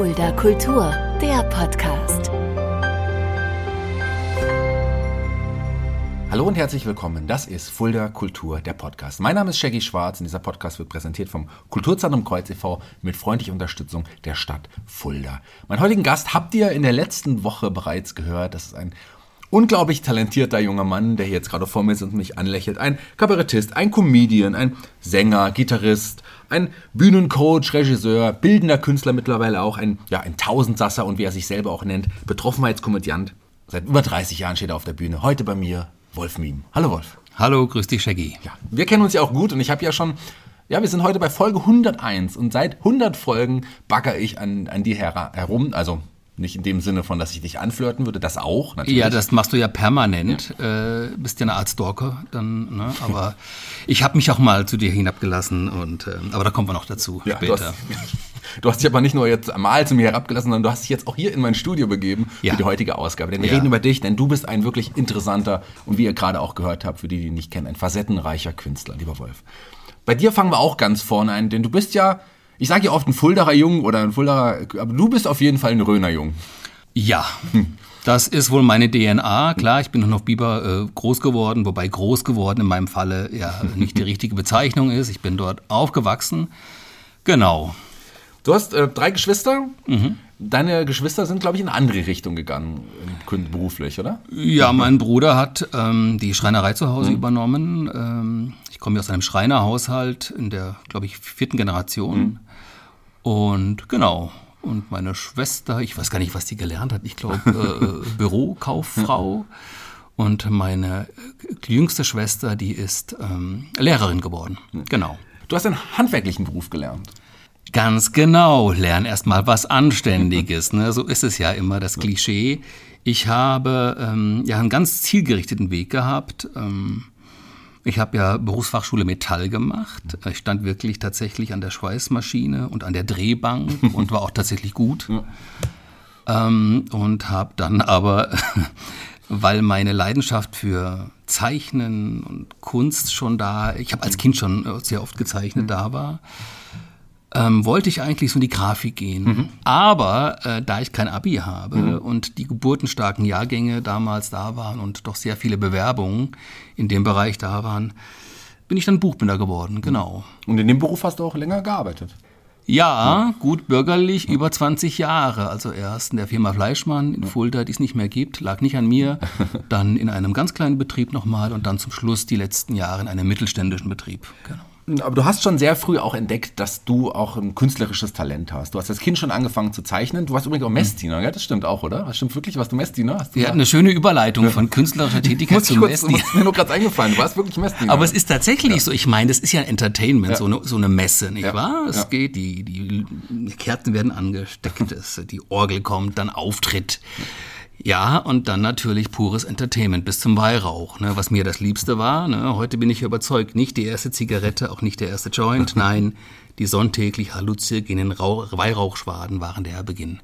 Fulda Kultur, der Podcast. Hallo und herzlich willkommen. Das ist Fulda Kultur, der Podcast. Mein Name ist Shaggy Schwarz und dieser Podcast wird präsentiert vom Kulturzentrum Kreuz e.V. mit freundlicher Unterstützung der Stadt Fulda. Mein heutigen Gast habt ihr in der letzten Woche bereits gehört. Das ist ein unglaublich talentierter junger Mann, der hier jetzt gerade vor mir ist und mich anlächelt. Ein Kabarettist, ein Comedian, ein Sänger, Gitarrist, ein Bühnencoach, Regisseur, bildender Künstler mittlerweile auch, ein, ja, ein Tausendsasser und wie er sich selber auch nennt, Betroffenheitskomödiant. Seit über 30 Jahren steht er auf der Bühne. Heute bei mir Wolf Miem. Hallo Wolf. Hallo, grüß dich, Shaggy. Ja, wir kennen uns ja auch gut und ich habe ja schon, ja, wir sind heute bei Folge 101 und seit 100 Folgen bagger ich an, an dir her herum, also nicht in dem Sinne von, dass ich dich anflirten würde, das auch natürlich. Ja, das machst du ja permanent. Ja. Äh, bist ja eine Art Stalker dann, ne? Aber ich habe mich auch mal zu dir hinabgelassen und äh, aber da kommen wir noch dazu ja, später. Du hast, du hast dich aber nicht nur jetzt mal zu mir herabgelassen, sondern du hast dich jetzt auch hier in mein Studio begeben ja. für die heutige Ausgabe. Denn wir reden über dich, denn du bist ein wirklich interessanter und wie ihr gerade auch gehört habt, für die, die ihn nicht kennen, ein facettenreicher Künstler, lieber Wolf. Bei dir fangen wir auch ganz vorne ein, denn du bist ja ich sage ja oft ein Fuldaer Jung oder ein Fuldaer, aber du bist auf jeden Fall ein Röner Jung. Ja. Das ist wohl meine DNA. Klar, ich bin noch auf Biber äh, groß geworden, wobei groß geworden in meinem Falle ja nicht die richtige Bezeichnung ist. Ich bin dort aufgewachsen. Genau. Du hast äh, drei Geschwister. Mhm. Deine Geschwister sind, glaube ich, in eine andere Richtung gegangen, beruflich, oder? Ja, mein Bruder hat ähm, die Schreinerei zu Hause mhm. übernommen. Ähm, ich komme aus einem Schreinerhaushalt in der, glaube ich, vierten Generation. Mhm. Und genau. Und meine Schwester, ich weiß gar nicht, was die gelernt hat, ich glaube äh, Bürokauffrau. Und meine äh, jüngste Schwester, die ist ähm, Lehrerin geworden. Genau. Du hast einen handwerklichen Beruf gelernt. Ganz genau. Lern erstmal was Anständiges. Ne? So ist es ja immer das Klischee. Ich habe ähm, ja einen ganz zielgerichteten Weg gehabt. Ähm, ich habe ja Berufsfachschule Metall gemacht. Ich stand wirklich tatsächlich an der Schweißmaschine und an der Drehbank und war auch tatsächlich gut. Ähm, und habe dann aber, weil meine Leidenschaft für Zeichnen und Kunst schon da, ich habe als Kind schon sehr oft gezeichnet, da war, ähm, wollte ich eigentlich so in die Grafik gehen. Mhm. Aber äh, da ich kein Abi habe mhm. und die geburtenstarken Jahrgänge damals da waren und doch sehr viele Bewerbungen in dem Bereich da waren, bin ich dann Buchbinder geworden, genau. Und in dem Beruf hast du auch länger gearbeitet? Ja, gut bürgerlich, über 20 Jahre. Also erst in der Firma Fleischmann in Fulda, die es nicht mehr gibt, lag nicht an mir. Dann in einem ganz kleinen Betrieb nochmal und dann zum Schluss die letzten Jahre in einem mittelständischen Betrieb. Genau. Aber du hast schon sehr früh auch entdeckt, dass du auch ein künstlerisches Talent hast. Du hast als Kind schon angefangen zu zeichnen. Du warst übrigens auch Messdiener, ja? Das stimmt auch, oder? Das stimmt wirklich, warst du Messdiener? Hast du ja, eine schöne Überleitung von künstlerischer Tätigkeit zu Messdiener. Ist mir nur gerade eingefallen. Du warst wirklich Messdiener. Aber es ist tatsächlich ja. so. Ich meine, das ist ja ein Entertainment, ja. so, eine, so eine Messe, nicht ja. wahr? Es geht, die, die Kerzen werden angesteckt, die Orgel kommt, dann Auftritt. Ja, und dann natürlich pures Entertainment bis zum Weihrauch, ne, was mir das Liebste war. Ne. Heute bin ich überzeugt, nicht die erste Zigarette, auch nicht der erste Joint, nein, die sonntäglich halluzinogenen Weihrauchschwaden waren der Beginn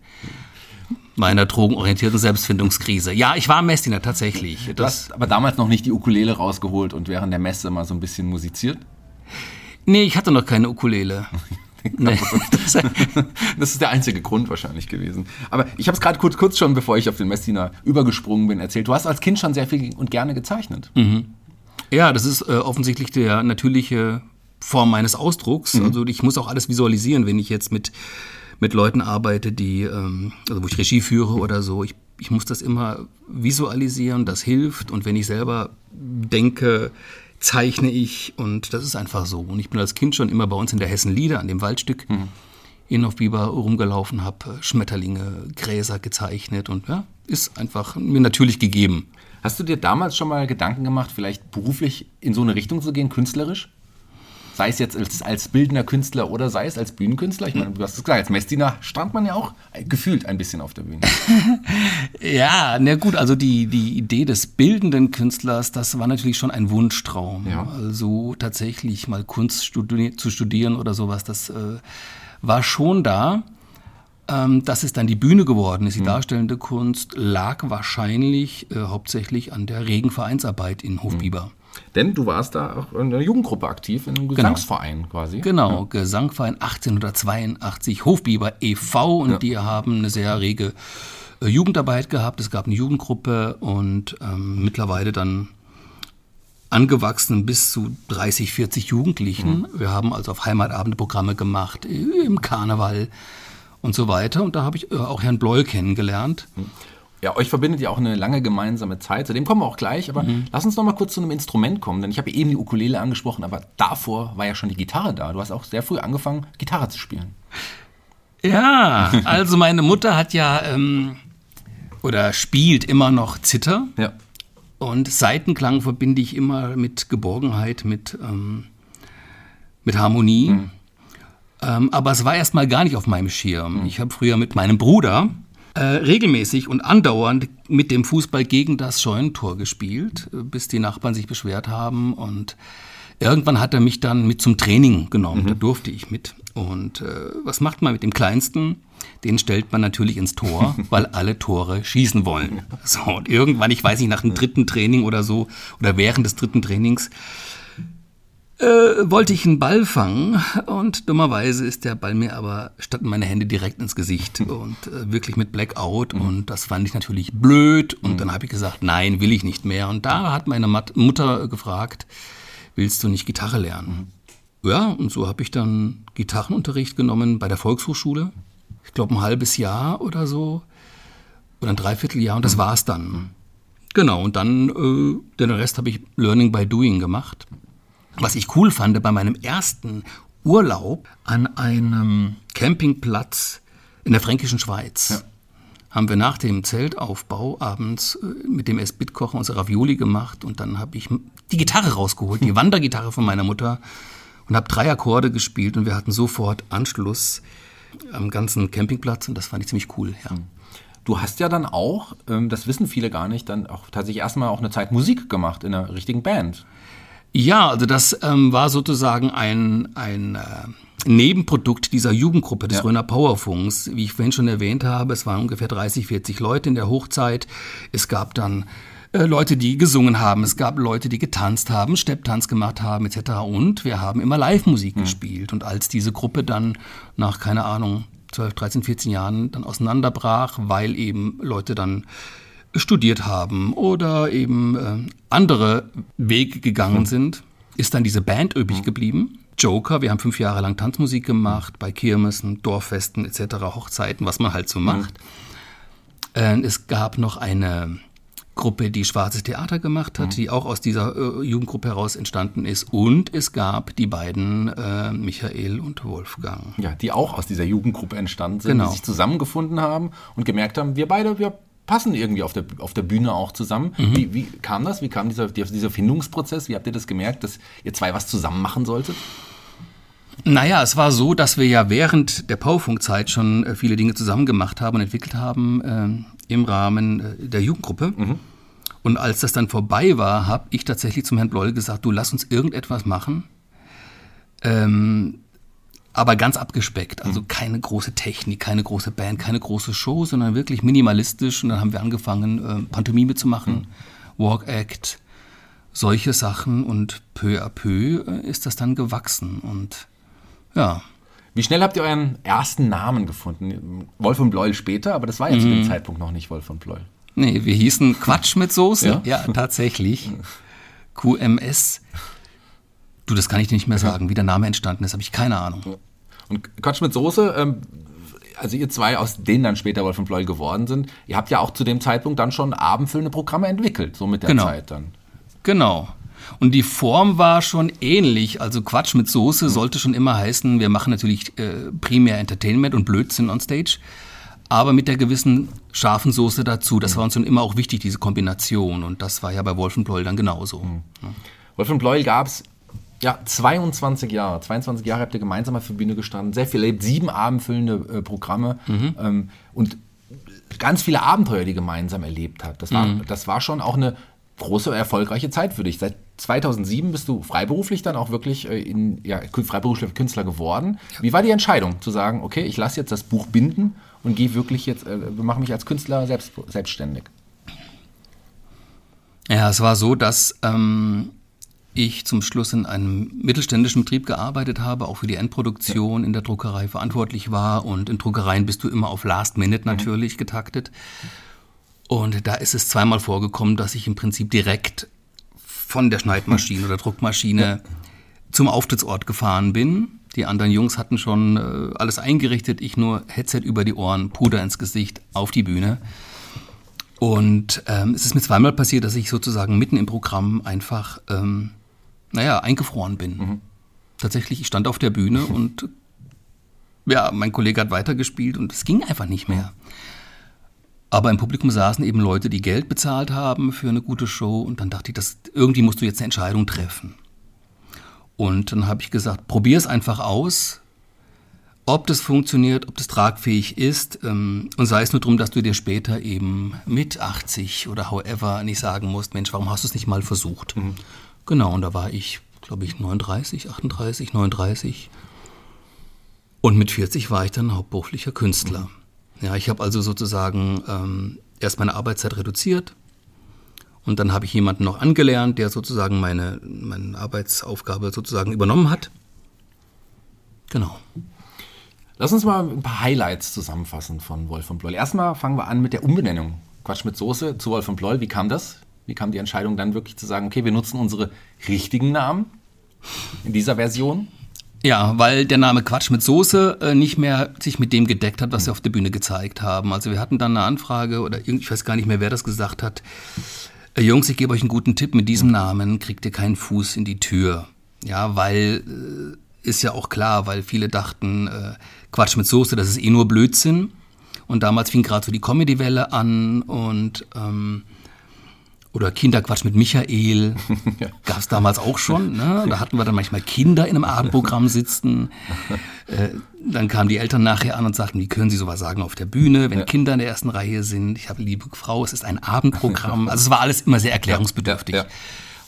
meiner drogenorientierten Selbstfindungskrise. Ja, ich war Messdiener tatsächlich. Du hast aber damals noch nicht die Ukulele rausgeholt und während der Messe mal so ein bisschen musiziert? Nee, ich hatte noch keine Ukulele. Nee. das ist der einzige Grund wahrscheinlich gewesen. Aber ich habe es gerade kurz, kurz schon, bevor ich auf den Messdiener übergesprungen bin, erzählt. Du hast als Kind schon sehr viel und gerne gezeichnet. Mhm. Ja, das ist äh, offensichtlich der natürliche Form meines Ausdrucks. Mhm. Also ich muss auch alles visualisieren, wenn ich jetzt mit, mit Leuten arbeite, die, ähm, also wo ich Regie führe oder so. Ich, ich muss das immer visualisieren, das hilft. Und wenn ich selber denke, zeichne ich und das ist einfach so. Und ich bin als Kind schon immer bei uns in der Hessen-Lieder an dem Waldstück mhm. in auf Biber rumgelaufen, habe Schmetterlinge, Gräser gezeichnet und ja, ist einfach mir natürlich gegeben. Hast du dir damals schon mal Gedanken gemacht, vielleicht beruflich in so eine Richtung zu gehen, künstlerisch? Sei es jetzt als, als bildender Künstler oder sei es als Bühnenkünstler. Ich meine, du hast es gesagt, als Messdiener stand man ja auch gefühlt ein bisschen auf der Bühne. ja, na gut, also die, die Idee des bildenden Künstlers, das war natürlich schon ein Wunschtraum. Ja. Also tatsächlich mal Kunst studi zu studieren oder sowas, das äh, war schon da. Ähm, dass es dann die Bühne geworden ist, die mhm. darstellende Kunst, lag wahrscheinlich äh, hauptsächlich an der regen Vereinsarbeit in Hofbiber. Mhm. Denn du warst da auch in einer Jugendgruppe aktiv, in einem Gesangsverein quasi. Genau, Gesangverein 1882, Hofbiber e.V. und Ja. die haben eine sehr rege äh, Jugendarbeit gehabt. Es gab eine Jugendgruppe und ähm, mittlerweile dann angewachsen bis zu 30, 40 Jugendlichen. Wir haben also auf Heimatabende Programme gemacht, im Karneval und so weiter. Und da habe ich äh, auch Herrn Bloll kennengelernt. Ja, euch verbindet ja auch eine lange gemeinsame Zeit. Zu dem kommen wir auch gleich. Aber lass uns noch mal kurz zu einem Instrument kommen. Denn ich habe eben die Ukulele angesprochen, aber davor war ja schon die Gitarre da. Du hast auch sehr früh angefangen, Gitarre zu spielen. Ja, also meine Mutter hat ja ähm, oder spielt immer noch Zither. Ja. Und Seitenklang verbinde ich immer mit Geborgenheit, mit, ähm, mit Harmonie. Ähm, aber es war erstmal gar nicht auf meinem Schirm. Ich habe früher mit meinem Bruder äh, regelmäßig und andauernd mit dem Fußball gegen das Scheunentor gespielt, äh, bis die Nachbarn sich beschwert haben. Und irgendwann hat er mich dann mit zum Training genommen. Da durfte ich mit. Und äh, was macht man mit dem Kleinsten? Den stellt man natürlich ins Tor, weil alle Tore schießen wollen. So, und irgendwann, ich weiß nicht, nach dem dritten Training oder so, oder während des dritten Trainings, äh, wollte ich einen Ball fangen und dummerweise ist der Ball mir aber statt in meine Hände direkt ins Gesicht und äh, wirklich mit Blackout und das fand ich natürlich blöd und dann habe ich gesagt, nein, will ich nicht mehr und da hat meine Mat Mutter gefragt, willst du nicht Gitarre lernen? Ja, und so habe ich dann Gitarrenunterricht genommen bei der Volkshochschule. Ich glaube ein halbes Jahr oder so oder ein Dreivierteljahr und das war's dann. Genau, und dann äh, den Rest habe ich Learning by Doing gemacht. Was ich cool fand bei meinem ersten Urlaub an einem Campingplatz in der fränkischen Schweiz, haben wir nach dem Zeltaufbau abends äh, mit dem S-Bit-Kocher unsere Ravioli gemacht und dann habe ich die Gitarre rausgeholt, die Wandergitarre von meiner Mutter und habe drei Akkorde gespielt und wir hatten sofort Anschluss am ganzen Campingplatz und das fand ich ziemlich cool. Ja. Du hast ja dann auch, ähm, das wissen viele gar nicht, dann auch tatsächlich erstmal auch eine Zeit Musik gemacht in einer richtigen Band. Ja, also das ähm, war sozusagen ein, ein äh, Nebenprodukt dieser Jugendgruppe des Ja. Röner Powerfunks. Wie ich vorhin schon erwähnt habe, es waren ungefähr 30, 40 Leute in der Hochzeit. Es gab dann äh, Leute, die gesungen haben, es gab Leute, die getanzt haben, Stepptanz gemacht haben etc. Und wir haben immer Live-Musik gespielt. Und als diese Gruppe dann nach, keine Ahnung, 12, 13, 14 Jahren dann auseinanderbrach, weil eben Leute dann studiert haben oder eben äh, andere Wege gegangen sind, ist dann diese Band übrig geblieben. Joker, wir haben fünf Jahre lang Tanzmusik gemacht, bei Kirmessen, Dorffesten etc., Hochzeiten, was man halt so macht. Äh, es gab noch eine Gruppe, die Schwarzes Theater gemacht hat, die auch aus dieser äh, Jugendgruppe heraus entstanden ist. Und es gab die beiden äh, Michael und Wolfgang. Ja, die auch aus dieser Jugendgruppe entstanden sind, Genau. die sich zusammengefunden haben und gemerkt haben, wir beide, wir passen irgendwie auf der, auf der Bühne auch zusammen. Mhm. Wie, wie kam das? Wie kam dieser, dieser Findungsprozess? Wie habt ihr das gemerkt, dass ihr zwei was zusammen machen solltet? Naja, es war so, dass wir ja während der Powerfunk-Zeit schon äh, viele Dinge zusammen gemacht haben und entwickelt haben ähm, im Rahmen äh, der Jugendgruppe. Und als das dann vorbei war, habe ich tatsächlich zum Herrn Bloll gesagt, du lass uns irgendetwas machen, ähm, aber ganz abgespeckt. Also keine große Technik, keine große Band, keine große Show, sondern wirklich minimalistisch. Und dann haben wir angefangen, äh, Pantomime zu machen, Walk Act, solche Sachen. Und peu à peu äh, ist das dann gewachsen. Und ja, Wie schnell habt ihr euren ersten Namen gefunden? Wolf und Bleuel später, aber das war ja zu Mhm. dem Zeitpunkt noch nicht Wolf und Bleuel. nee, wir hießen Quatsch mit Soße. Ja? Ja, tatsächlich. QMS. Du, das kann ich dir nicht mehr sagen, wie der Name entstanden ist, habe ich keine Ahnung. Und Quatsch mit Soße, ähm, also ihr zwei, aus denen dann später Wolf und Bleuel geworden sind, ihr habt ja auch zu dem Zeitpunkt dann schon abendfüllende Programme entwickelt, so mit der Genau. Zeit dann. Genau. Und die Form war schon ähnlich. Also Quatsch mit Soße sollte schon immer heißen, wir machen natürlich äh, primär Entertainment und Blödsinn on Stage, aber mit der gewissen scharfen Soße dazu. Das war uns schon immer auch wichtig, diese Kombination. Und das war ja bei Wolfenbloll dann genauso. Wolf und Bleuel gab es ja 22 Jahre. 22 Jahre habt ihr gemeinsam auf der Bühne gestanden, sehr viel erlebt, sieben abendfüllende äh, Programme ähm, und ganz viele Abenteuer, die ihr gemeinsam erlebt habt. Das war, das war schon auch eine große, erfolgreiche Zeit für dich. Seit 2007 bist du freiberuflich dann auch wirklich äh, in, ja, freiberuflicher Künstler geworden. Wie war die Entscheidung zu sagen, okay, ich lasse jetzt das Buch binden und gehe wirklich jetzt, äh, mache mich als Künstler selbst, selbstständig? Ja, es war so, dass ähm, ich zum Schluss in einem mittelständischen Betrieb gearbeitet habe, auch für die Endproduktion in der Druckerei verantwortlich war. Und in Druckereien bist du immer auf Last Minute mhm. natürlich mhm. getaktet. Und da ist es zweimal vorgekommen, dass ich im Prinzip direkt von der Schneidmaschine oder Druckmaschine ja. zum Auftrittsort gefahren bin. Die anderen Jungs hatten schon äh, alles eingerichtet, ich nur Headset über die Ohren, Puder ins Gesicht, auf die Bühne. Und ähm, es ist mir zweimal passiert, dass ich sozusagen mitten im Programm einfach, ähm, naja, eingefroren bin. Mhm. Tatsächlich, ich stand auf der Bühne und ja, mein Kollege hat weitergespielt und es ging einfach nicht mehr. Aber im Publikum saßen eben Leute, die Geld bezahlt haben für eine gute Show und dann dachte ich, das, irgendwie musst du jetzt eine Entscheidung treffen. Und dann habe ich gesagt, probier es einfach aus, ob das funktioniert, ob das tragfähig ist ähm, und sei es nur darum, dass du dir später eben mit 80 oder however nicht sagen musst, Mensch, warum hast du es nicht mal versucht? Mhm. Genau, und da war ich, glaube ich, 39, 38, 39 und mit 40 war ich dann hauptberuflicher Künstler. Mhm. Ja, ich habe also sozusagen ähm, erst meine Arbeitszeit reduziert und dann habe ich jemanden noch angelernt, der sozusagen meine, meine Arbeitsaufgabe sozusagen übernommen hat. Genau. Lass uns mal ein paar Highlights zusammenfassen von Wolf von Bloll. Erstmal fangen wir an mit der Umbenennung. Quatsch mit Soße zu Wolf von Bloll. Wie kam das? Wie kam die Entscheidung dann wirklich zu sagen, okay, wir nutzen unsere richtigen Namen in dieser Version? Ja, weil der Name Quatsch mit Soße äh, nicht mehr sich mit dem gedeckt hat, was sie auf der Bühne gezeigt haben. Also wir hatten dann eine Anfrage oder ich weiß gar nicht mehr, wer das gesagt hat. Äh, Jungs, ich gebe euch einen guten Tipp, mit diesem Namen kriegt ihr keinen Fuß in die Tür. Ja, weil äh, ist ja auch klar, weil viele dachten, äh, Quatsch mit Soße, das ist eh nur Blödsinn. Und damals fing gerade so die Comedy-Welle an und ähm, oder Kinderquatsch mit Michael. ja. Gab es damals auch schon. Ne? Da hatten wir dann manchmal Kinder in einem Abendprogramm sitzen. Äh, dann kamen die Eltern nachher an und sagten, wie können Sie sowas sagen auf der Bühne, wenn ja. Kinder in der ersten Reihe sind? Ich habe liebe Frau, es ist ein Abendprogramm. Also es war alles immer sehr erklärungsbedürftig. Ja,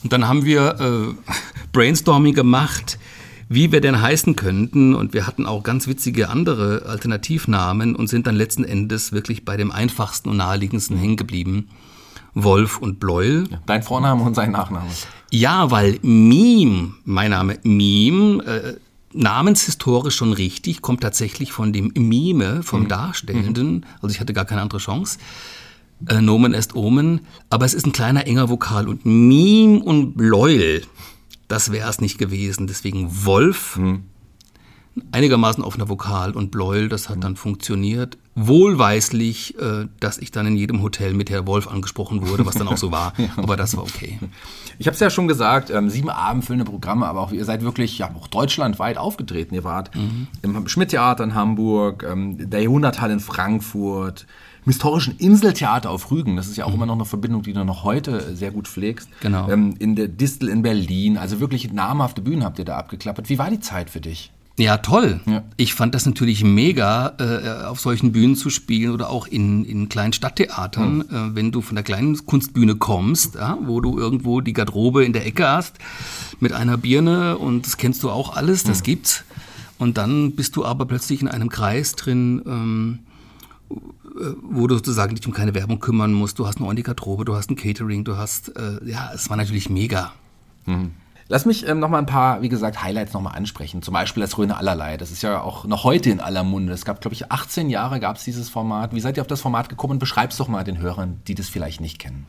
und dann haben wir äh, Brainstorming gemacht, wie wir denn heißen könnten. Und wir hatten auch ganz witzige andere Alternativnamen und sind dann letzten Endes wirklich bei dem einfachsten und naheliegendsten hängen geblieben. Wolf und Bleuel. Dein Vorname und sein Nachname. Ja, weil Meme, mein Name Meme, äh, namenshistorisch schon richtig, kommt tatsächlich von dem Mime, vom mhm. Darstellenden. Also ich hatte gar keine andere Chance. Äh, Nomen est Omen. Aber es ist ein kleiner enger Vokal. Und Meme und Bleuel, das wäre es nicht gewesen. Deswegen Wolf. Mhm einigermaßen offener Vokal und Bleuel, das hat dann funktioniert. Wohlweislich, äh, dass ich dann in jedem Hotel mit Herr Wolf angesprochen wurde, was dann auch so war. Aber das war okay. Ich habe es ja schon gesagt, ähm, sieben abendfüllende Programme, aber auch ihr seid wirklich ja auch deutschlandweit aufgetreten. Ihr wart mhm. im Schmidt-Theater in Hamburg, ähm, der Jahrhunderthall in Frankfurt, im historischen Inseltheater auf Rügen. Das ist ja auch mhm. immer noch eine Verbindung, die du noch heute sehr gut pflegst. Genau. Ähm, in der Distel in Berlin. Also wirklich namhafte Bühnen habt ihr da abgeklappert. Wie war die Zeit für dich? Ja, toll. Ja. Ich fand das natürlich mega, äh, auf solchen Bühnen zu spielen oder auch in, in kleinen Stadttheatern, mhm. äh, wenn du von der kleinen Kunstbühne kommst, ja, wo du irgendwo die Garderobe in der Ecke hast mit einer Birne und das kennst du auch alles, das mhm. gibt's. Und dann bist du aber plötzlich in einem Kreis drin, ähm, äh, wo du sozusagen dich um keine Werbung kümmern musst. Du hast eine ordentliche Garderobe, du hast ein Catering, du hast, äh, ja, es war natürlich mega. Mhm. Lass mich ähm, noch mal ein paar, wie gesagt, Highlights noch mal ansprechen. Zum Beispiel das Röne Allerlei. Das ist ja auch noch heute in aller Munde. Es gab, glaube ich, 18 Jahre gab es dieses Format. Wie seid ihr auf das Format gekommen? Beschreib's doch mal den Hörern, die das vielleicht nicht kennen.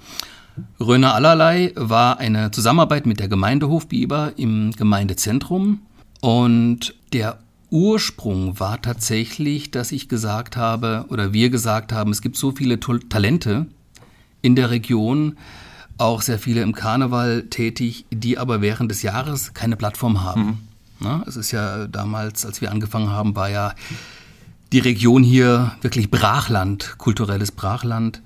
Röne Allerlei war eine Zusammenarbeit mit der Gemeinde Hofbiber im Gemeindezentrum. Und der Ursprung war tatsächlich, dass ich gesagt habe, oder wir gesagt haben, es gibt so viele Talente in der Region, auch sehr viele im Karneval tätig, die aber während des Jahres keine Plattform haben. Mhm. Na, es ist ja damals, als wir angefangen haben, war ja die Region hier wirklich Brachland, kulturelles Brachland.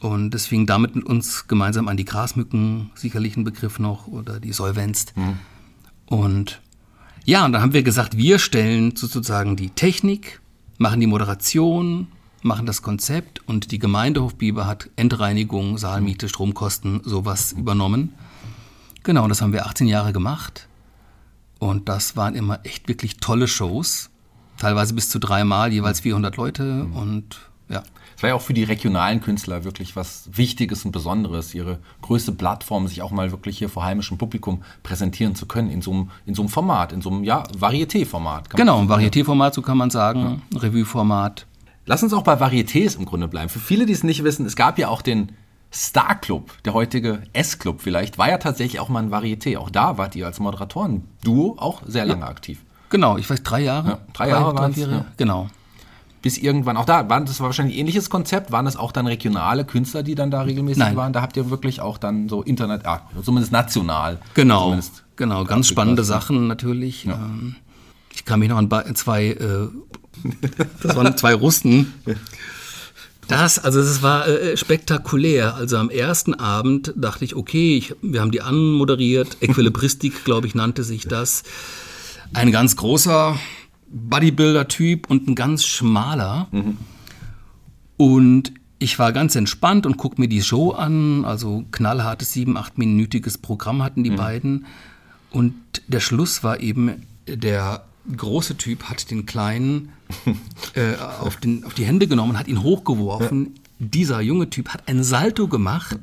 Und es fing damit mit uns gemeinsam an die Grasmücken, sicherlich ein Begriff noch, oder die Solvenst. Mhm. Und ja, und da haben wir gesagt, wir stellen sozusagen die Technik, machen die Moderation, machen das Konzept und die Gemeinde Hofbiber hat Endreinigung, Saalmiete, Stromkosten, sowas übernommen. Genau, das haben wir 18 Jahre gemacht. Und das waren immer echt wirklich tolle Shows. Teilweise bis zu dreimal, jeweils 400 Leute. Und ja. Es war ja auch für die regionalen Künstler wirklich was Wichtiges und Besonderes, ihre größte Plattform, sich auch mal wirklich hier vor heimischem Publikum präsentieren zu können, in so einem, in so einem Format, in so einem, ja, Varieté-Format. Genau, ein Varieté-Format, so kann man sagen, Revue-Format. Lass uns auch bei Varietés im Grunde bleiben. Für viele, die es nicht wissen, es gab ja auch den Star Club, der heutige S-Club vielleicht, war ja tatsächlich auch mal ein Varieté. Auch da wart ihr als Moderatoren-Duo auch sehr lange aktiv. Genau, ich weiß, drei Jahre. Ja, drei Jahre waren's, vier, ja. Genau. Bis irgendwann, auch da, waren, das war wahrscheinlich ein ähnliches Konzept, waren das auch dann regionale Künstler, die dann da regelmäßig Nein. waren? Da habt ihr wirklich auch dann so Internet, ah, zumindest national. Genau, Zumindest genau, ganz spannende begriffen. Sachen natürlich. Ähm, Ich kann mich noch an zwei, äh, das waren zwei Russen. Das, also es war äh, spektakulär. Also am ersten Abend dachte ich, okay, ich, wir haben die anmoderiert. Equilibristik, glaube ich, nannte sich das. Ein ganz großer Bodybuilder-Typ und ein ganz schmaler. Und ich war ganz entspannt und guck mir die Show an. Also knallhartes sieben, achtminütiges Programm hatten die beiden. Und der Schluss war eben, der große Typ hat den kleinen äh, auf, den, auf die Hände genommen, hat ihn hochgeworfen. Dieser junge Typ hat ein Salto gemacht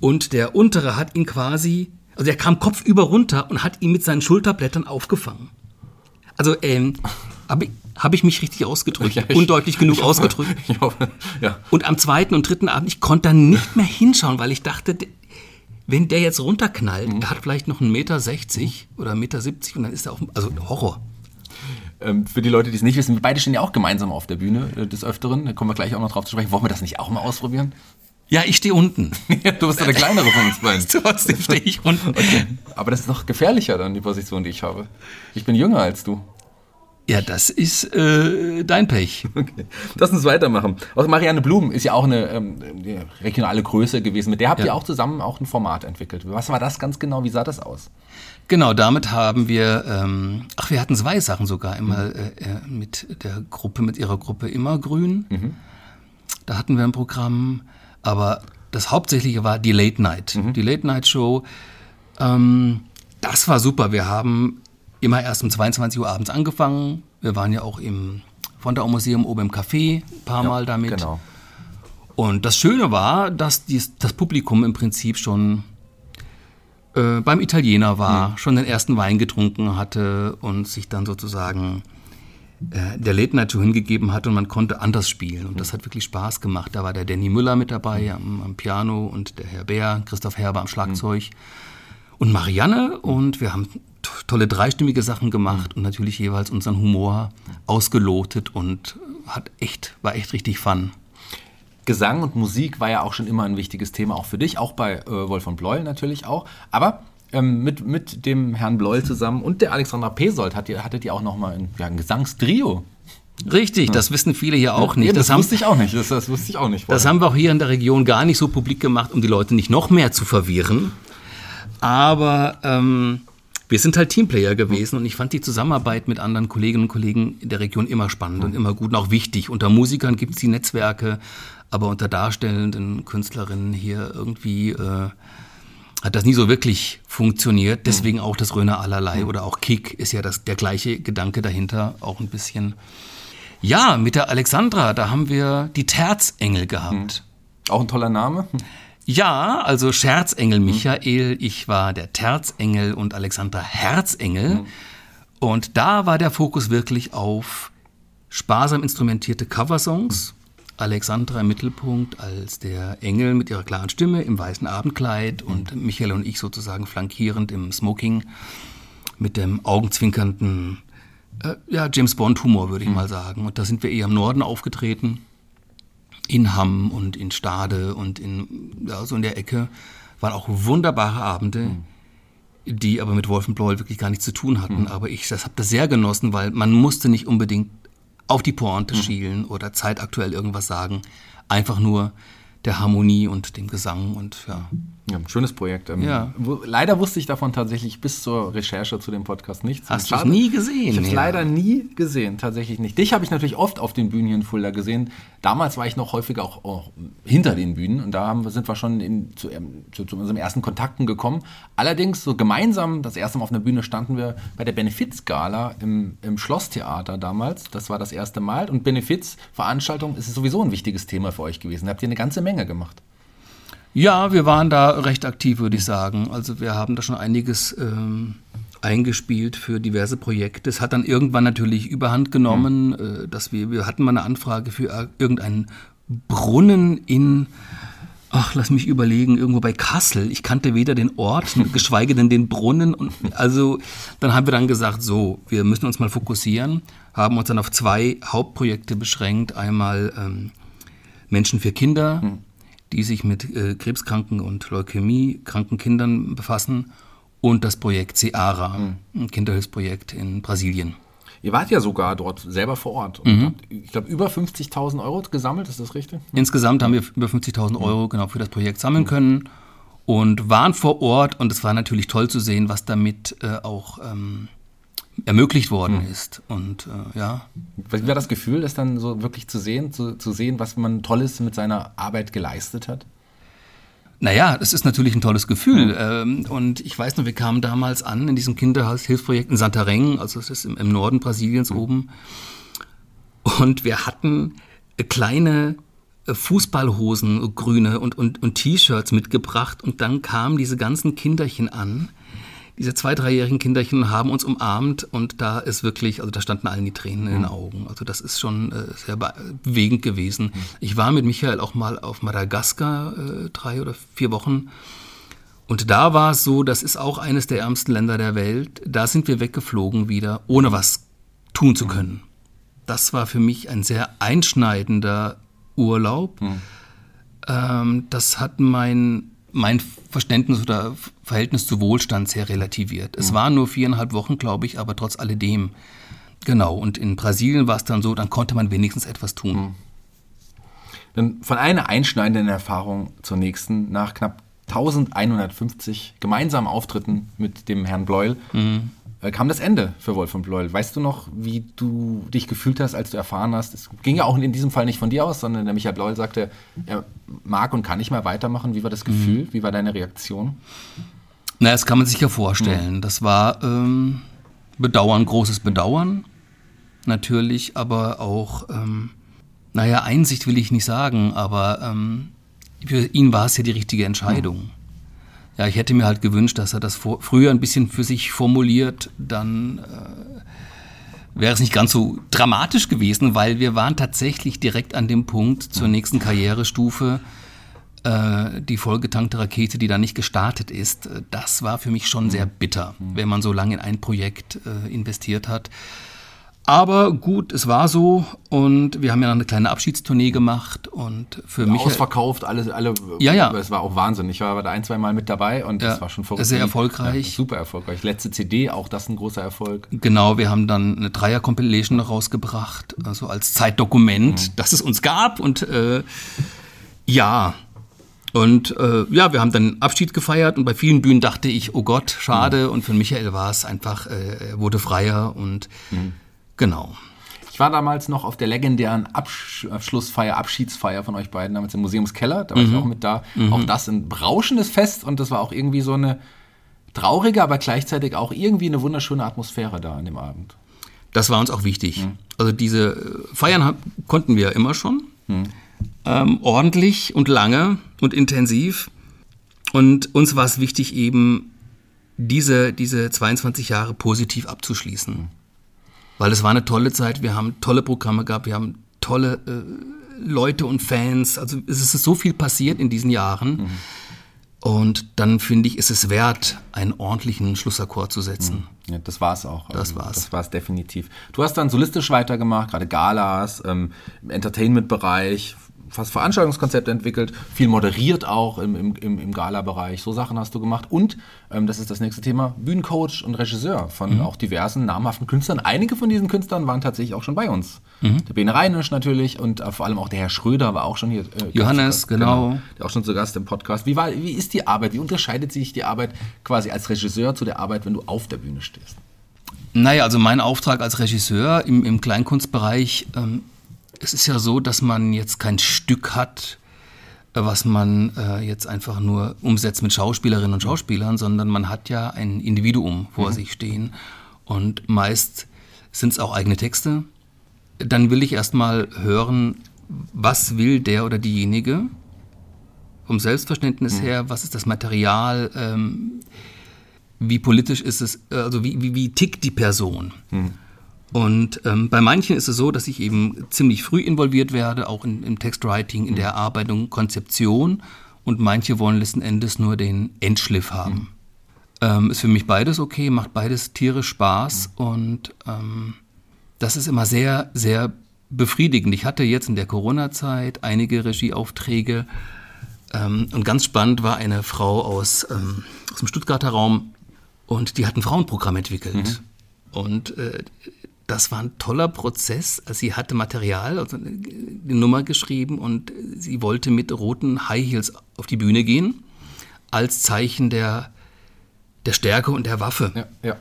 und der untere hat ihn quasi, also er kam kopfüber runter und hat ihn mit seinen Schulterblättern aufgefangen. Also ähm, habe ich, hab ich mich richtig ausgedrückt, Ja, ich- undeutlich genug hoffe- ausgedrückt. Hoffe, ja. Und am zweiten und dritten Abend, ich konnte dann nicht mehr hinschauen, weil ich dachte, wenn der jetzt runterknallt, Mhm. er hat vielleicht noch einen Meter 60 oder einen Meter 70 und dann ist er auf, also Horror. Ähm, für die Leute, die es nicht wissen, wir beide stehen ja auch gemeinsam auf der Bühne äh, des Öfteren. Da kommen wir gleich auch noch drauf zu sprechen. Wollen wir das nicht auch mal ausprobieren? Ja, ich stehe unten. du bist ja der kleinere von uns beiden. Trotzdem stehe ich unten. Aber das ist noch gefährlicher dann, die Position, die ich habe. Ich bin jünger als du. Ja, das ist äh, dein Pech. Okay. Lass uns weitermachen. Auch Marianne Blum ist ja auch eine ähm, regionale Größe gewesen. Mit der habt Ja. ihr auch zusammen auch ein Format entwickelt. Was war das ganz genau? Wie sah das aus? Genau, damit haben wir, ähm, ach, wir hatten zwei Sachen sogar. Immer äh, äh, mit der Gruppe, mit ihrer Gruppe immer grün. Da hatten wir ein Programm, aber das Hauptsächliche war die Late Night. Die Late Night Show. Ähm, das war super. Wir haben immer erst um 22 Uhr abends angefangen. Wir waren ja auch im Fondau Museum oben im Café ein paar Mal damit. Genau. Und das Schöne war, dass dies, das Publikum im Prinzip schon äh, beim Italiener war, schon den ersten Wein getrunken hatte und sich dann sozusagen äh, der Late Night Show hingegeben hat und man konnte anders spielen. Und das hat wirklich Spaß gemacht. Da war der Danny Müller mit dabei am, am Piano und der Herr Bär, Christoph Herber am Schlagzeug und Marianne. Und wir haben tolle dreistimmige Sachen gemacht und natürlich jeweils unseren Humor ausgelotet und hat echt, war echt richtig fun. Gesang und Musik war ja auch schon immer ein wichtiges Thema, auch für dich, auch bei äh, Wolf von Bleul natürlich auch. Aber ähm, mit, mit dem Herrn Bleul zusammen und der Alexandra Pesold hat ihr, hattet ihr auch nochmal ein, ja, ein Gesangstrio. Richtig, das wissen viele hier auch nicht. Ja, das, das, haben, wusste ich auch nicht. Das, das wusste ich auch nicht. das vorher. haben wir auch hier in der Region gar nicht so publik gemacht, um die Leute nicht noch mehr zu verwirren. Aber ähm, wir sind halt Teamplayer gewesen und ich fand die Zusammenarbeit mit anderen Kolleginnen und Kollegen in der Region immer spannend und immer gut und auch wichtig. Unter Musikern gibt es die Netzwerke, aber unter darstellenden Künstlerinnen hier irgendwie äh, hat das nie so wirklich funktioniert. Deswegen auch das Röner allerlei oder auch Kick ist ja das, der gleiche Gedanke dahinter, auch ein bisschen. Ja, mit der Alexandra, da haben wir die Terzengel gehabt. auch ein toller Name. Ja, also Scherzengel Michael, ich war der Terzengel und Alexandra Herzengel. Und da war der Fokus wirklich auf sparsam instrumentierte Coversongs. Alexandra im Mittelpunkt als der Engel mit ihrer klaren Stimme im weißen Abendkleid und Michael und ich sozusagen flankierend im Smoking mit dem augenzwinkernden äh, ja, James Bond Humor, würde ich mal sagen. Und da sind wir eher im Norden aufgetreten in Hamm und in Stade und in, ja, so in der Ecke, waren auch wunderbare Abende, die aber mit Wolfenbläu wirklich gar nichts zu tun hatten. Aber ich das habe das sehr genossen, weil man musste nicht unbedingt auf die Pointe schielen oder zeitaktuell irgendwas sagen. Einfach nur der Harmonie und dem Gesang und ja. Ja, ein schönes Projekt. Ähm, Ja. wo, leider wusste ich davon tatsächlich bis zur Recherche zu dem Podcast nichts. Hast Und du's nie gesehen? Ich habe es Ja. leider nie gesehen, tatsächlich nicht. Dich habe ich natürlich oft auf den Bühnen hier in Fulda gesehen. Damals war ich noch häufiger auch, auch hinter den Bühnen und da haben, sind wir schon in, zu, ähm, zu, zu unseren ersten Kontakten gekommen. Allerdings so gemeinsam, das erste Mal auf einer Bühne standen wir bei der Benefizgala im, im Schlosstheater damals. Das war das erste Mal und Benefizveranstaltung ist sowieso ein wichtiges Thema für euch gewesen. Da habt ihr eine ganze Menge gemacht. Ja, wir waren da recht aktiv, würde ich sagen. Also wir haben da schon einiges ähm, eingespielt für diverse Projekte. Es hat dann irgendwann natürlich überhand genommen, äh, dass wir, wir hatten mal eine Anfrage für äh, irgendeinen Brunnen in, ach, lass mich überlegen, irgendwo bei Kassel. Ich kannte weder den Ort, geschweige denn den Brunnen. Und also dann haben wir dann gesagt, so, wir müssen uns mal fokussieren, haben uns dann auf zwei Hauptprojekte beschränkt. Einmal ähm, Menschen für Kinder, die sich mit äh, krebskranken und leukämiekranken Kindern befassen und das Projekt Seara, ein Kinderhilfsprojekt in Brasilien. Ihr wart ja sogar dort selber vor Ort Mhm. und habt, ich glaube, über 50.000 Euro gesammelt, ist das richtig? Insgesamt haben wir über 50.000 Euro genau für das Projekt sammeln können und waren vor Ort und es war natürlich toll zu sehen, was damit äh, auch ähm, ermöglicht worden ist. Und äh, ja, Wie war das Gefühl, das dann so wirklich zu sehen, zu, zu sehen, was man Tolles mit seiner Arbeit geleistet hat? Naja, es ist natürlich ein tolles Gefühl. Ähm, und ich weiß noch, wir kamen damals an in diesem Kinderhilfsprojekt in Santarém, also es ist im, im Norden Brasiliens oben. Und wir hatten äh, kleine äh, Fußballhosen, äh, grüne und, und, und T-Shirts mitgebracht. Und dann kamen diese ganzen Kinderchen an, diese zwei, dreijährigen Kinderchen, haben uns umarmt. Und da ist wirklich, also da standen allen die Tränen in den Augen. Also das ist schon äh, sehr be- bewegend gewesen. Ich war mit Michael auch mal auf Madagaskar äh, drei oder vier Wochen. Und da war es so, das ist auch eines der ärmsten Länder der Welt. Da sind wir weggeflogen wieder, ohne was tun zu können. Das war für mich ein sehr einschneidender Urlaub. Ähm, das hat mein, mein Verständnis oder Verhältnis zu Wohlstand sehr relativiert. Es waren nur viereinhalb Wochen, glaube ich, aber trotz alledem. Genau, und in Brasilien war es dann so, dann konnte man wenigstens etwas tun. Dann von einer einschneidenden Erfahrung zur nächsten, nach knapp 1150 gemeinsamen Auftritten mit dem Herrn Bleuel, äh, kam das Ende für Wolf und Bleuel. Weißt du noch, wie du dich gefühlt hast, als du erfahren hast? Es ging ja auch in diesem Fall nicht von dir aus, sondern der Michael Bleuel sagte, er mag und kann nicht mehr weitermachen. Wie war das Gefühl? Wie war deine Reaktion? Na, das kann man sich ja vorstellen. Das war ähm, Bedauern, großes Bedauern, natürlich, aber auch, ähm, naja, Einsicht will ich nicht sagen, aber ähm, für ihn war es ja die richtige Entscheidung. Ja, ich hätte mir halt gewünscht, dass er das vor, früher ein bisschen für sich formuliert, dann äh, wäre es nicht ganz so dramatisch gewesen, weil wir waren tatsächlich direkt an dem Punkt zur nächsten Karrierestufe, äh, die vollgetankte Rakete, die da nicht gestartet ist, das war für mich schon sehr bitter, wenn man so lange in ein Projekt äh, investiert hat. Aber gut, es war so und wir haben ja noch eine kleine Abschiedstournee gemacht und für mich Ausverkauft, alle, alle. Ja, ja. Es war auch Wahnsinn. Ich war da ein, zwei Mal mit dabei und Ja, das war schon verrückt. sehr erfolgreich. Ja, super erfolgreich. Letzte CD, auch das ein großer Erfolg. Genau, wir haben dann eine Dreier-Compilation rausgebracht, also als Zeitdokument, das es uns gab. Und äh, ja, und äh, ja, wir haben dann Abschied gefeiert und bei vielen Bühnen dachte ich, oh Gott, schade. Und für Michael war es einfach, äh, er wurde freier und genau. Ich war damals noch auf der legendären Absch Abschlussfeier, Abschiedsfeier von euch beiden, damals im Museumskeller. Da war ich auch mit da. Auch das ein berauschendes Fest und das war auch irgendwie so eine traurige, aber gleichzeitig auch irgendwie eine wunderschöne Atmosphäre da an dem Abend. Das war uns auch wichtig. Also diese äh, Feiern konnten wir immer schon. Ähm, ordentlich und lange und intensiv. Und uns war es wichtig, eben diese, diese 22 Jahre positiv abzuschließen. Weil es war eine tolle Zeit, wir haben tolle Programme gehabt, wir haben tolle äh, Leute und Fans. Also es ist so viel passiert in diesen Jahren. Und dann finde ich, ist es wert, einen ordentlichen Schlussakkord zu setzen. Ja, das war es auch. Das Ähm, war's. Das war es definitiv. Du hast dann solistisch weitergemacht, gerade Galas, ähm, im Entertainment-Bereich, fast Veranstaltungskonzepte entwickelt, viel moderiert auch im, im, im, im Gala-Bereich. So Sachen hast du gemacht. Und, ähm, das ist das nächste Thema, Bühnencoach und Regisseur von mhm. auch diversen namhaften Künstlern. Einige von diesen Künstlern waren tatsächlich auch schon bei uns. Mhm. Der Bene Reinisch natürlich und äh, vor allem auch der Herr Schröder war auch schon hier. Äh, Johannes, genau. genau. Der auch schon zu Gast im Podcast. Wie, war, wie ist die Arbeit? Wie unterscheidet sich die Arbeit quasi als Regisseur zu der Arbeit, wenn du auf der Bühne stehst? Naja, also mein Auftrag als Regisseur im, im Kleinkunstbereich ähm, es ist ja so, dass man jetzt kein Stück hat, was man äh, jetzt einfach nur umsetzt mit Schauspielerinnen und Schauspielern, sondern man hat ja ein Individuum vor mhm. sich stehen und meist sind es auch eigene Texte. Dann will ich erstmal hören, was will der oder diejenige vom Selbstverständnis mhm. her, was ist das Material, ähm, wie politisch ist es, also wie, wie, wie tickt die Person. Mhm. Und ähm, bei manchen ist es so, dass ich eben ziemlich früh involviert werde, auch in, im Textwriting, in der. Erarbeitung, Konzeption. Und manche wollen letzten Endes nur den Endschliff haben. Mhm. Ähm, ist für mich beides okay, macht beides tierisch Spaß. Mhm. Und ähm, das ist immer sehr, sehr befriedigend. Ich hatte jetzt in der Corona-Zeit einige Regieaufträge. Ähm, und ganz spannend war eine Frau aus, ähm, aus dem Stuttgarter Raum. Und die hat ein Frauenprogramm entwickelt. Mhm. Und äh, das war ein toller Prozess. Sie hatte Material, also eine Nummer geschrieben und sie wollte mit roten High Heels auf die Bühne gehen, als Zeichen der, der Stärke und der Waffe. Ja, ja.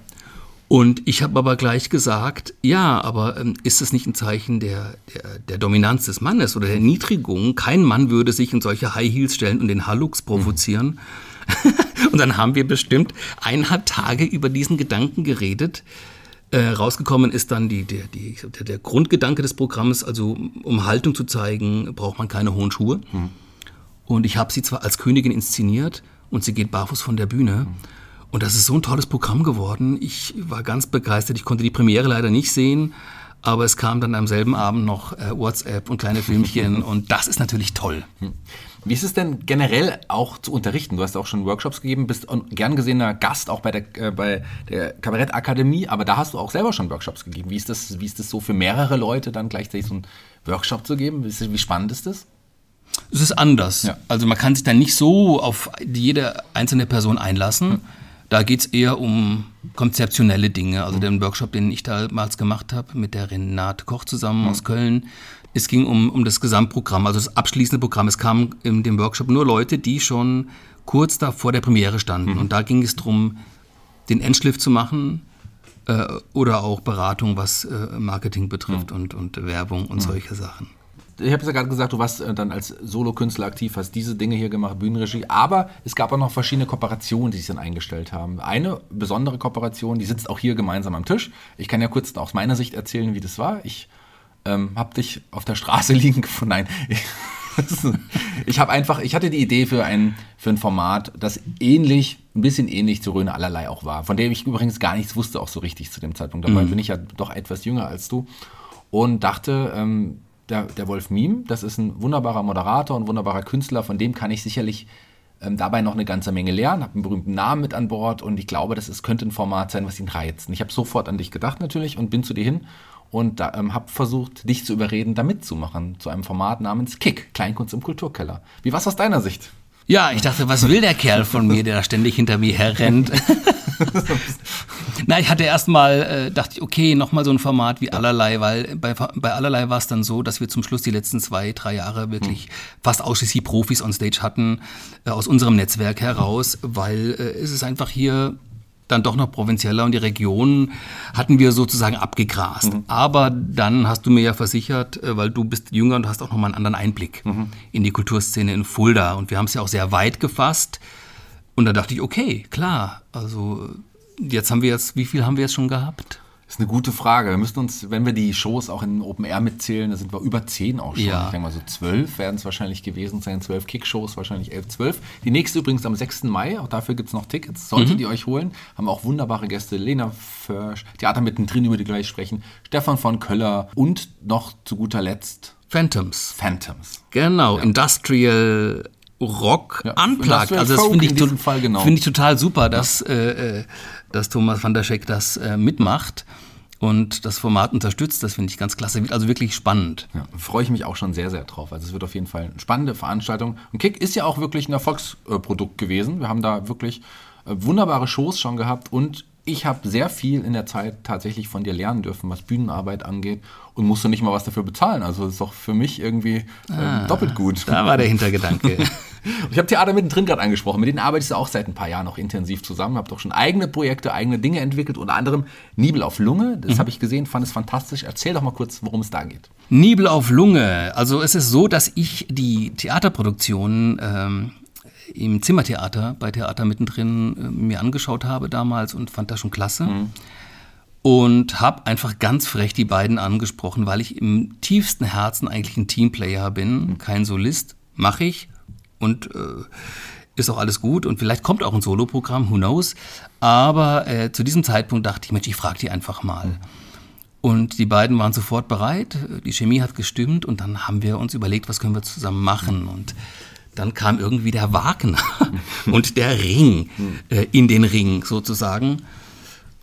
Und ich habe aber gleich gesagt, ja, aber ähm, ist das nicht ein Zeichen der, der, der, Dominanz des Mannes oder der Niedrigung? Kein Mann würde sich in solche High Heels stellen und den Hallux provozieren. Mhm. und dann haben wir bestimmt eineinhalb Tage über diesen Gedanken geredet. Äh, rausgekommen ist dann die, der, die, der, der, Grundgedanke des Programms, also um Haltung zu zeigen, braucht man keine hohen Schuhe. Mhm. Und ich habe sie zwar als Königin inszeniert und sie geht barfuß von der Bühne. Mhm. Und das ist so ein tolles Programm geworden. Ich war ganz begeistert. Ich konnte die Premiere leider nicht sehen, aber es kam dann am selben Abend noch äh, WhatsApp und kleine Filmchen und das ist natürlich toll. Wie ist es denn generell auch zu unterrichten? Du hast auch schon Workshops gegeben, bist gern gesehener Gast auch bei der, äh, bei der Kabarettakademie, aber da hast du auch selber schon Workshops gegeben. Wie ist das, wie ist das so für mehrere Leute dann gleichzeitig so einen Workshop zu geben? Wie, spannend ist das? Es ist anders. Ja. Also man kann sich da nicht so auf jede einzelne Person einlassen. Hm. Da geht es eher um konzeptionelle Dinge. Also den Workshop, den ich damals gemacht habe mit der Renate Koch zusammen mhm. aus Köln, es ging um, um das Gesamtprogramm, also das abschließende Programm. Es kamen in dem Workshop nur Leute, die schon kurz da vor der Premiere standen. Mhm. Und da ging es darum, den Endschliff zu machen äh, oder auch Beratung, was äh, Marketing betrifft mhm. und, und Werbung und mhm. solche Sachen ich habe ja gerade gesagt, du warst äh, dann als Solokünstler aktiv, hast diese Dinge hier gemacht, Bühnenregie, aber es gab auch noch verschiedene Kooperationen, die sich dann eingestellt haben. Eine besondere Kooperation, die sitzt auch hier gemeinsam am Tisch. Ich kann ja kurz aus meiner Sicht erzählen, wie das war. Ich ähm, habe dich auf der Straße liegen gefunden. Nein, ich, ich habe einfach, ich hatte die Idee für ein, für ein Format, das ähnlich, ein bisschen ähnlich zu Röne allerlei auch war, von dem ich übrigens gar nichts wusste, auch so richtig zu dem Zeitpunkt. Dabei mhm. bin ich ja doch etwas jünger als du und dachte, ähm, der, der Wolf Miem, das ist ein wunderbarer Moderator und wunderbarer Künstler, von dem kann ich sicherlich ähm, dabei noch eine ganze Menge lernen, habe einen berühmten Namen mit an Bord und ich glaube, das ist, könnte ein Format sein, was ihn reizt. Und ich habe sofort an dich gedacht natürlich und bin zu dir hin und ähm, habe versucht, dich zu überreden, da mitzumachen, zu einem Format namens Kick, Kleinkunst im Kulturkeller. Wie war es aus deiner Sicht? Ja, ich dachte, was will der Kerl von mir, der da ständig hinter mir herrennt? Na, ich hatte erstmal, äh, dachte ich, okay, nochmal so ein Format wie allerlei, weil bei, bei allerlei war es dann so, dass wir zum Schluss die letzten zwei, drei Jahre wirklich hm. fast ausschließlich Profis on Stage hatten, äh, aus unserem Netzwerk heraus, weil äh, es ist einfach hier dann doch noch provinzieller und die Regionen hatten wir sozusagen abgegrast. Mhm. Aber dann hast du mir ja versichert, äh, weil du bist jünger und hast auch nochmal einen anderen Einblick mhm. in die Kulturszene in Fulda und wir haben es ja auch sehr weit gefasst. Und da dachte ich, okay, klar, also jetzt haben wir jetzt, wie viel haben wir jetzt schon gehabt? Das ist eine gute Frage. Wir müssen uns, wenn wir die Shows auch in Open Air mitzählen, da sind wir über zehn auch schon. Ja. Ich denke mal so zwölf werden es wahrscheinlich gewesen sein. Zwölf Kick-Shows, wahrscheinlich elf, zwölf. Die nächste übrigens am 6. Mai, auch dafür gibt es noch Tickets. Solltet mhm. ihr euch holen. Haben auch wunderbare Gäste. Lena Försch, Theater mittendrin, über die gleich sprechen. Stefan von Köller und noch zu guter Letzt Phantoms. Phantoms. Genau, ja. Industrial Rock ja, unplugged. Also das finde ich, genau. find ich total super, dass, ja. äh, äh dass Thomas van der Scheck das äh, mitmacht. und das Format unterstützt. Das finde ich ganz klasse. Wird also wirklich spannend. Ja, freue ich mich auch schon sehr, sehr drauf. Also es wird auf jeden Fall eine spannende Veranstaltung. Und Kick ist ja auch wirklich ein Erfolgsprodukt gewesen. Wir haben da wirklich äh, wunderbare Shows schon gehabt und ich habe sehr viel in der Zeit tatsächlich von dir lernen dürfen, was Bühnenarbeit angeht und musste nicht mal was dafür bezahlen. Also das ist doch für mich irgendwie äh, ah, doppelt gut. Da war der Hintergedanke. ich habe Theater mittendrin gerade angesprochen. Mit denen arbeitest du auch seit ein paar Jahren noch intensiv zusammen. Habe doch schon eigene Projekte, eigene Dinge entwickelt. Unter anderem Nibel auf Lunge. Das mhm. habe ich gesehen, fand es fantastisch. Erzähl doch mal kurz, worum es da geht. Nibel auf Lunge. Also es ist so, dass ich die Theaterproduktion ähm, im Zimmertheater bei Theater mittendrin äh, mir angeschaut habe damals und fand das schon klasse. Mhm. Und habe einfach ganz frech die beiden angesprochen, weil ich im tiefsten Herzen eigentlich ein Teamplayer bin, mhm. kein Solist. Mache ich und äh, ist auch alles gut und vielleicht kommt auch ein Soloprogramm, who knows. Aber äh, zu diesem Zeitpunkt dachte ich, Mensch, ich frage die einfach mal. Mhm. Und die beiden waren sofort bereit, die Chemie hat gestimmt und dann haben wir uns überlegt, was können wir zusammen machen. Und dann kam irgendwie der Wagner und der Ring äh, in den Ring sozusagen.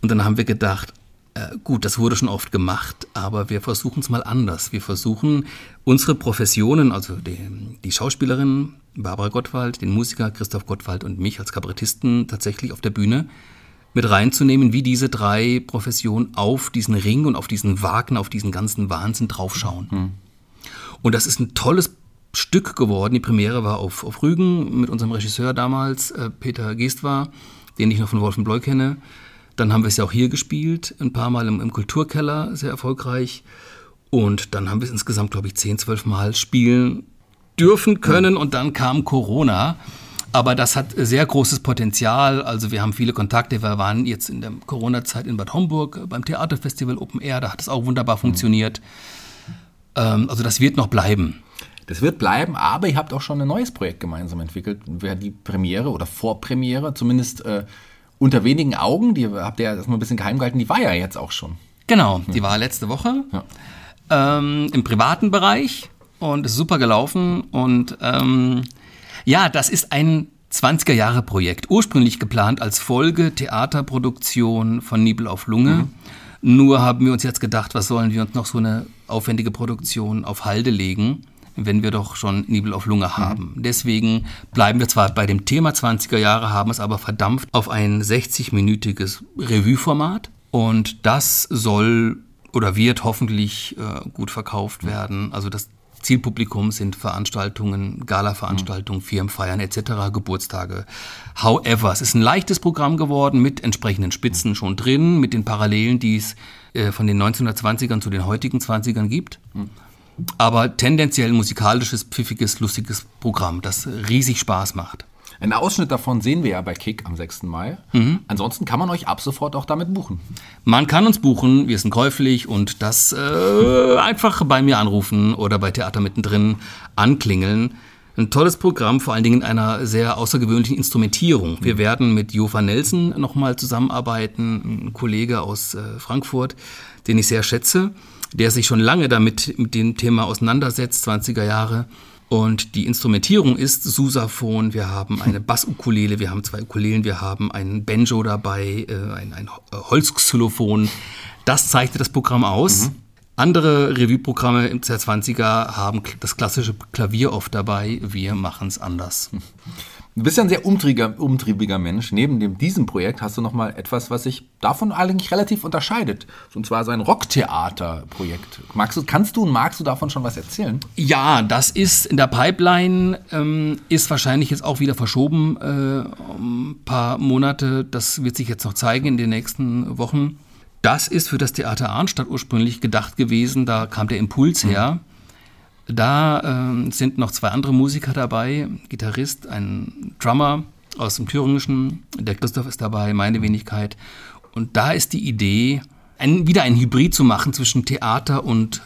Und dann haben wir gedacht, äh, gut, das wurde schon oft gemacht, aber wir versuchen es mal anders. Wir versuchen unsere Professionen, also die, die Schauspielerin Barbara Gottwald, den Musiker Christoph Gottwald und mich als Kabarettisten tatsächlich auf der Bühne mit reinzunehmen, wie diese drei Professionen auf diesen Ring und auf diesen Wagner, auf diesen ganzen Wahnsinn draufschauen. Mhm. Und das ist ein tolles Stück geworden. Die Premiere war auf, auf Rügen mit unserem Regisseur damals, äh, Peter Geestwar, den ich noch von Wolfenbloy kenne. Dann haben wir es ja auch hier gespielt, ein paar Mal im, im Kulturkeller, sehr erfolgreich. Und dann haben wir es insgesamt, glaube ich, 10, 12 Mal spielen dürfen können. Und dann kam Corona. Aber das hat sehr großes Potenzial. Also wir haben viele Kontakte. Wir waren jetzt in der Corona-Zeit in Bad Homburg beim Theaterfestival Open Air. Da hat es auch wunderbar funktioniert. Ähm, also das wird noch bleiben. Das wird bleiben, aber ihr habt auch schon ein neues Projekt gemeinsam entwickelt. Die Premiere oder Vorpremiere, zumindest äh, unter wenigen Augen, die habt ihr ja erstmal ein bisschen geheim gehalten, die war ja jetzt auch schon. Genau, die war letzte Woche ja. ähm, im privaten Bereich und ist super gelaufen. Und ähm, ja, das ist ein 20er Jahre Projekt, ursprünglich geplant als Folge Theaterproduktion von Nibel auf Lunge. Mhm. Nur haben wir uns jetzt gedacht, was sollen wir uns noch so eine aufwendige Produktion auf Halde legen? Wenn wir doch schon Nibel auf Lunge mhm. haben. Mhm. Deswegen bleiben wir zwar bei dem Thema 20er Jahre, haben es aber verdampft auf ein 60-minütiges Revue-Format. Und das soll oder wird hoffentlich äh, gut verkauft mhm. werden. Also das Zielpublikum sind Veranstaltungen, Gala-Veranstaltungen, mhm. Firmenfeiern etc., Geburtstage. However, es ist ein leichtes Programm geworden mit entsprechenden Spitzen schon drin, mit den Parallelen, die es äh, von den 1920ern zu den heutigen 20ern gibt. Mhm aber tendenziell musikalisches, pfiffiges, lustiges Programm, das riesig Spaß macht. Einen Ausschnitt davon sehen wir ja bei Kick am 6. Mai. Mhm. Ansonsten kann man euch ab sofort auch damit buchen. Man kann uns buchen, wir sind käuflich und das äh, einfach bei mir anrufen oder bei Theater mittendrin anklingeln. Ein tolles Programm, vor allen Dingen in einer sehr außergewöhnlichen Instrumentierung. Wir mhm. werden mit Jofa Nelson nochmal zusammenarbeiten, ein Kollege aus äh, Frankfurt, den ich sehr schätze der sich schon lange damit mit dem Thema auseinandersetzt, 20er Jahre. Und die Instrumentierung ist Susaphon, wir haben eine Bassukulele, wir haben zwei Ukulelen, wir haben einen Banjo dabei, äh, ein, ein Holzxylophon. Das zeichnet das Programm aus. Mhm. Andere Revue-Programme im Z20er haben das klassische Klavier oft dabei. Wir machen es anders. Du bist ja ein sehr umtriebiger, umtriebiger Mensch. Neben dem, diesem Projekt hast du noch mal etwas, was sich davon eigentlich relativ unterscheidet. Und zwar sein Rocktheater-Projekt. Magst du, kannst du und magst du davon schon was erzählen? Ja, das ist in der Pipeline, ähm, ist wahrscheinlich jetzt auch wieder verschoben, äh, um ein paar Monate. Das wird sich jetzt noch zeigen in den nächsten Wochen. Das ist für das Theater Arnstadt ursprünglich gedacht gewesen. Da kam der Impuls her. Mhm da äh, sind noch zwei andere Musiker dabei, Gitarrist, ein Drummer aus dem Thüringischen, der Christoph ist dabei, meine Wenigkeit. Und da ist die Idee, ein, wieder ein Hybrid zu machen zwischen Theater und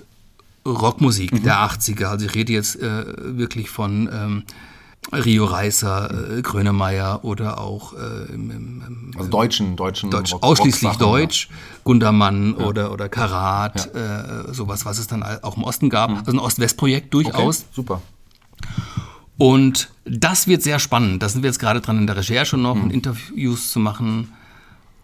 Rockmusik mhm. der 80er. Also ich rede jetzt äh, wirklich von ähm, Rio Reiser, äh, Grönemeyer oder auch äh, im, im, also deutschen, deutschen Deutsch, Rock, ausschließlich Deutsch, Gundermann ja. oder, oder Karat, ja. äh, sowas, was es dann auch im Osten gab. Mhm. Also ein Ost-West-Projekt durchaus. Okay, super. Und das wird sehr spannend. Da sind wir jetzt gerade dran in der Recherche noch mhm. und Interviews zu machen.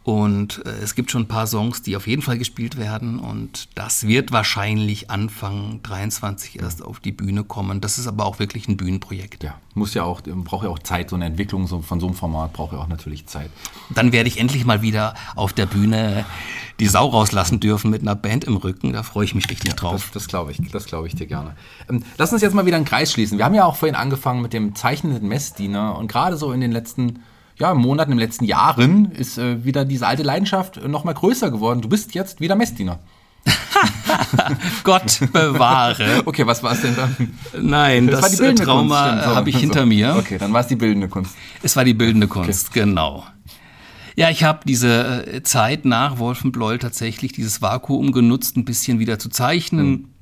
Und äh, es gibt schon ein paar Songs, die auf jeden Fall gespielt werden. Und das wird wahrscheinlich Anfang 23 erst auf die Bühne kommen. Das ist aber auch wirklich ein Bühnenprojekt. Ja, muss ja auch, braucht ja auch Zeit. So eine Entwicklung so, von so einem Format braucht ja auch natürlich Zeit. Dann werde ich endlich mal wieder auf der Bühne die Sau rauslassen dürfen mit einer Band im Rücken. Da freue ich mich richtig Ja, drauf. das das glaube ich, das glaube ich dir gerne. Ähm, lass uns jetzt mal wieder einen Kreis schließen. Wir haben ja auch vorhin angefangen mit dem zeichnenden Messdiener und gerade so in den letzten ja, Monaten, in den letzten Jahren ist äh, wieder diese alte Leidenschaft äh, noch mal größer geworden. Du bist jetzt wieder Messdiener. Gott bewahre. Okay, was war es denn dann? Nein, das, war die bildende Trauma so. habe ich hinter So. mir. Okay, dann war es die bildende Kunst. Es war die bildende Kunst, genau. Ja, ich habe diese äh, Zeit nach Wolfenbloll tatsächlich dieses Vakuum genutzt, ein bisschen wieder zu zeichnen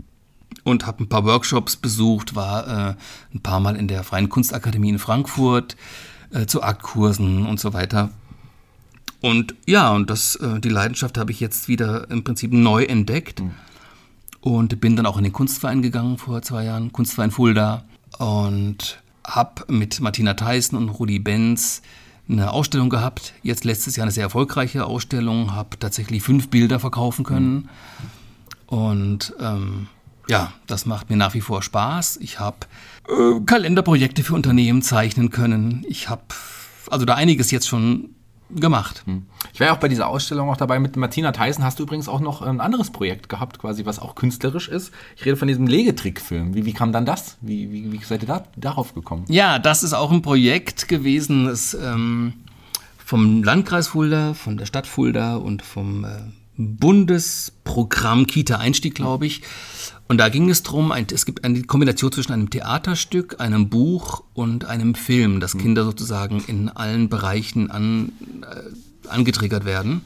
und habe ein paar Workshops besucht, war äh, ein paar Mal in der Freien Kunstakademie in Frankfurt äh, zu Aktkursen und so weiter. Und ja, und das, äh, die Leidenschaft habe ich jetzt wieder im Prinzip neu entdeckt und bin dann auch in den Kunstverein gegangen vor zwei Jahren, Kunstverein Fulda und habe mit Martina Theissen und Rudi Benz eine Ausstellung gehabt. Jetzt letztes Jahr eine sehr erfolgreiche Ausstellung, habe tatsächlich fünf Bilder verkaufen können und ähm, ja, das macht mir nach wie vor Spaß. Ich habe äh, Kalenderprojekte für Unternehmen zeichnen können. Ich habe also da einiges jetzt schon gemacht. Ich war ja auch bei dieser Ausstellung auch dabei mit Martina Theissen. Hast du übrigens auch noch ein anderes Projekt gehabt, quasi, was auch künstlerisch ist. Ich rede von diesem Legetrickfilm. Wie, wie kam dann das? Wie, wie, wie seid ihr da, darauf gekommen? Ja, das ist auch ein Projekt gewesen, das ähm, vom Landkreis Fulda, von der Stadt Fulda und vom äh, Bundesprogramm Kita Einstieg, glaube ich. Und da ging es darum, es gibt eine Kombination zwischen einem Theaterstück, einem Buch und einem Film, dass Kinder sozusagen in allen Bereichen an, äh, angetriggert werden.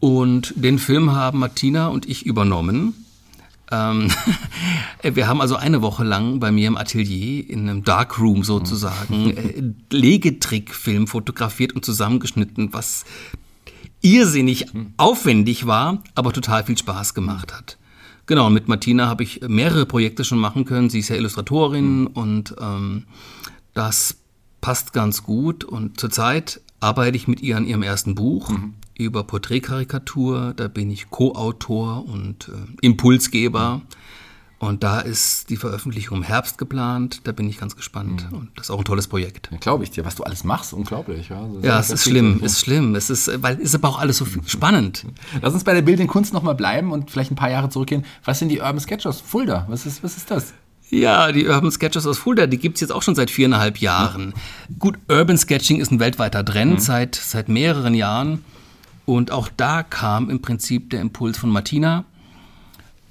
Und den Film haben Martina und ich übernommen. Ähm, wir haben also eine Woche lang bei mir im Atelier in einem Darkroom sozusagen äh, Legetrickfilm fotografiert und zusammengeschnitten, was irrsinnig aufwendig war, aber total viel Spaß gemacht hat. Genau, mit Martina habe ich mehrere Projekte schon machen können. Sie ist ja Illustratorin und ähm, das passt ganz gut. Und zurzeit arbeite ich mit ihr an ihrem ersten Buch über Porträtkarikatur. Da bin ich Co-Autor und äh, Impulsgeber. Und da ist die Veröffentlichung im Herbst geplant. Da bin ich ganz gespannt. Und das ist auch ein tolles Projekt. Ja, glaube ich dir. Was du alles machst, unglaublich. Ja, Das Ja, es ist schlimm, ist schlimm. Es ist, weil ist aber auch alles so spannend. Lass uns bei der bildenden Kunst nochmal bleiben und vielleicht ein paar Jahre zurückgehen. Was sind die Urban Sketchers? Fulda, was ist, was ist das? Ja, die Urban Sketchers aus Fulda, die gibt's jetzt auch schon seit viereinhalb Jahren. Gut, Urban Sketching ist ein weltweiter Trend seit, seit mehreren Jahren. Und auch da kam im Prinzip der Impuls von Martina,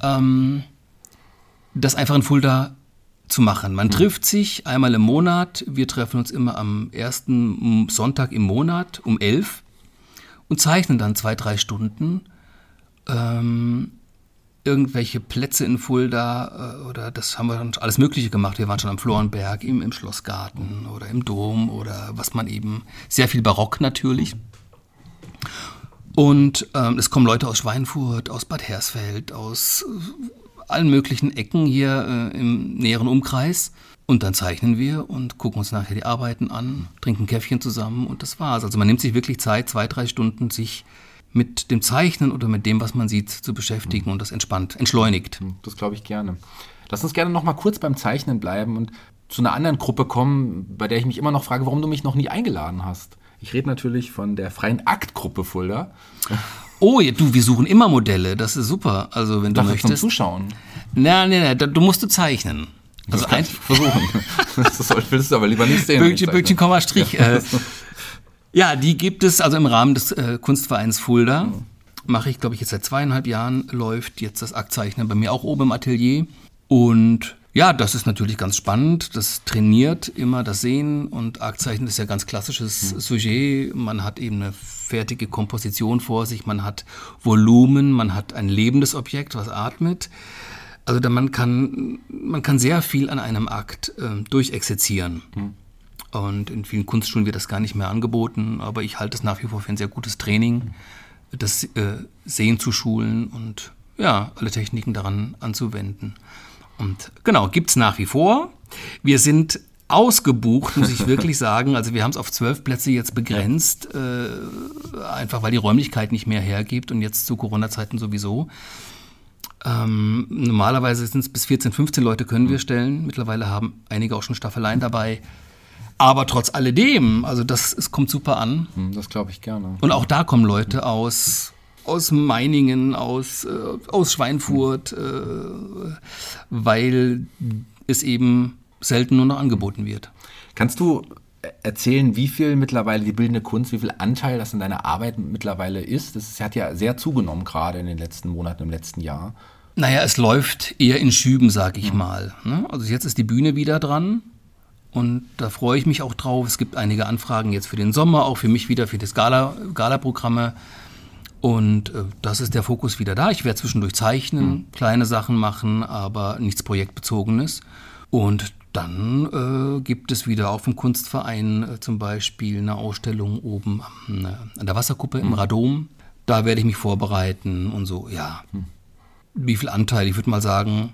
ähm, das einfach in Fulda zu machen. Man trifft sich einmal im Monat. Wir treffen uns immer am ersten Sonntag im Monat um elf und zeichnen dann zwei, drei Stunden ähm, irgendwelche Plätze in Fulda äh, oder das haben wir dann alles Mögliche gemacht. Wir waren schon am Florenberg, im, im Schlossgarten oder im Dom oder was man eben, sehr viel Barock natürlich. Und ähm, es kommen Leute aus Schweinfurt, aus Bad Hersfeld, aus allen möglichen Ecken hier äh, im näheren Umkreis. Und dann zeichnen wir und gucken uns nachher die Arbeiten an, trinken ein Käffchen zusammen und das war's. Also man nimmt sich wirklich Zeit, zwei, drei Stunden, sich mit dem Zeichnen oder mit dem, was man sieht, zu beschäftigen und das entspannt, entschleunigt. Das glaube ich gerne. Lass uns gerne nochmal kurz beim Zeichnen bleiben und zu einer anderen Gruppe kommen, bei der ich mich immer noch frage, warum du mich noch nie eingeladen hast. Ich rede natürlich von der Freien Aktgruppe Fulda. Oh, ja, du, wir suchen immer Modelle, das ist super. Also wenn du Dafür zum möchtest. Zuschauen. Na, nee, nee, da- du musst du zeichnen. Also Das kann ein versuchen. Das willst du aber lieber nicht sehen. Böckchen. Böckchen, Komma, Strich. Äh, ja, die gibt es also im Rahmen des äh, Kunstvereins Fulda. Mache ich, glaube ich, jetzt seit zweieinhalb Jahren, läuft jetzt das Aktzeichnen bei mir auch oben im Atelier. Und ja, das ist natürlich ganz spannend. Das trainiert immer das Sehen und Aktzeichnen ist ja ganz klassisches Sujet. Man hat eben eine fertige Komposition vor sich, man hat Volumen, man hat ein lebendes Objekt, was atmet. Also da man kann, man kann sehr viel an einem Akt äh, durchexerzieren. Und in vielen Kunstschulen wird das gar nicht mehr angeboten, aber ich halte es nach wie vor für ein sehr gutes Training, das äh, Sehen zu schulen und ja, alle Techniken daran anzuwenden. Und genau, gibt's nach wie vor. Wir sind ausgebucht, muss ich wirklich sagen. Also wir haben es auf zwölf Plätze jetzt begrenzt, äh, einfach weil die Räumlichkeit nicht mehr hergibt und jetzt zu Corona-Zeiten sowieso. Ähm, normalerweise sind es bis 14, 15 Leute können wir stellen. Mittlerweile haben einige auch schon Staffeleien dabei. Aber trotz alledem, also das es kommt super an. Hm, Das glaube ich gerne. Und auch da kommen Leute aus, aus Meiningen, aus, äh, aus Schweinfurt, äh, weil es eben selten nur noch angeboten wird. Kannst du erzählen, wie viel mittlerweile die bildende Kunst, wie viel Anteil das in deiner Arbeit mittlerweile ist? Das hat ja sehr zugenommen, gerade in den letzten Monaten, im letzten Jahr. Naja, es läuft eher in Schüben, sag ich mal. ne? Also jetzt ist die Bühne wieder dran. Und da freue ich mich auch drauf. Es gibt einige Anfragen jetzt für den Sommer, auch für mich wieder für das Gala, Gala-Programme. Und äh, das ist der Fokus wieder da. Ich werde zwischendurch zeichnen, kleine Sachen machen, aber nichts Projektbezogenes. Und dann äh, gibt es wieder auch vom Kunstverein äh, zum Beispiel eine Ausstellung oben am, äh, an der Wasserkuppe im Radom. Da werde ich mich vorbereiten und so, ja. Wie viel Anteil? Ich würde mal sagen,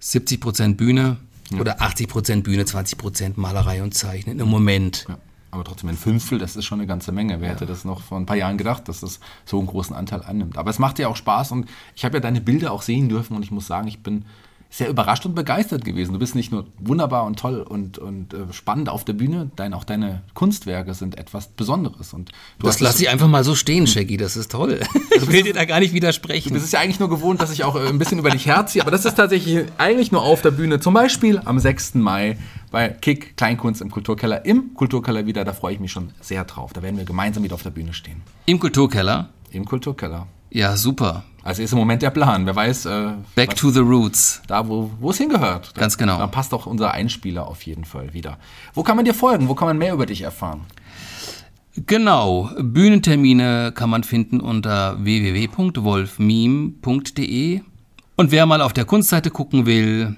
70 Prozent Bühne oder 80 Prozent Bühne, 20 Prozent Malerei und Zeichnen im Moment. Ja. Aber trotzdem ein Fünftel, das ist schon eine ganze Menge. Wer hätte das noch vor ein paar Jahren gedacht, dass das so einen großen Anteil annimmt? Aber es macht dir auch Spaß und ich habe ja deine Bilder auch sehen dürfen und ich muss sagen, ich bin sehr überrascht und begeistert gewesen. Du bist nicht nur wunderbar und toll und, und äh, spannend auf der Bühne, dein, auch deine Kunstwerke sind etwas Besonderes. Und du Das lasse ich einfach mal so stehen, Shaggy, das ist toll. Ich will dir da gar nicht widersprechen. Du bist ja eigentlich nur gewohnt, dass ich auch äh, ein bisschen über dich herziehe, aber das ist tatsächlich eigentlich nur auf der Bühne. Zum Beispiel am 6. Mai bei Kick Kleinkunst im Kulturkeller. Im Kulturkeller wieder, da freue ich mich schon sehr drauf. Da werden wir gemeinsam wieder auf der Bühne stehen. Im Kulturkeller? Im Kulturkeller. Ja, super. Also ist im Moment der Plan. Wer weiß, äh, Back to the roots. da, wo, wo es hingehört. Da, Ganz genau. Da passt auch unser Einspieler auf jeden Fall wieder. Wo kann man dir folgen? Wo kann man mehr über dich erfahren? Genau, Bühnentermine kann man finden unter www.wolfmeme.de und wer mal auf der Kunstseite gucken will,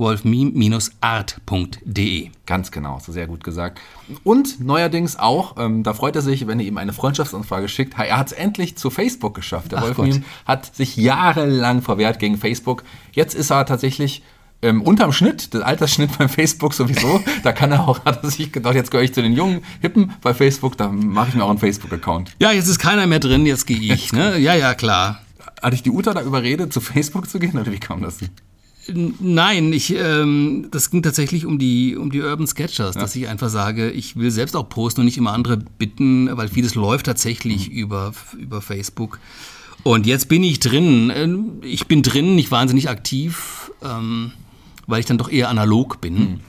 www.wolfmeme-art.de. Ganz genau, so sehr gut gesagt. Und neuerdings auch, ähm, da freut er sich, wenn ihr ihm eine Freundschaftsanfrage schickt. Er hat es endlich zu Facebook geschafft. Der Ach Wolf Gott. Miem hat sich jahrelang verwehrt gegen Facebook. Jetzt ist er tatsächlich ähm, unterm Schnitt, der Altersschnitt bei Facebook sowieso. Da kann er auch, hat er sich gedacht, jetzt gehöre ich zu den jungen Hippen bei Facebook, da mache ich mir auch einen Facebook-Account. Ja, jetzt ist keiner mehr drin, jetzt gehe ich. Ne? Ja, ja, klar. Hatte ich die Uta da überredet, zu Facebook zu gehen oder wie kam das? Nein, ich, ähm, das ging tatsächlich um die, um die Urban Sketchers, dass ich einfach sage, ich will selbst auch posten und nicht immer andere bitten, weil vieles läuft tatsächlich über, über Facebook. Und jetzt bin ich drin. Ähm, Ich bin drin, nicht wahnsinnig aktiv, ähm, weil ich dann doch eher analog bin.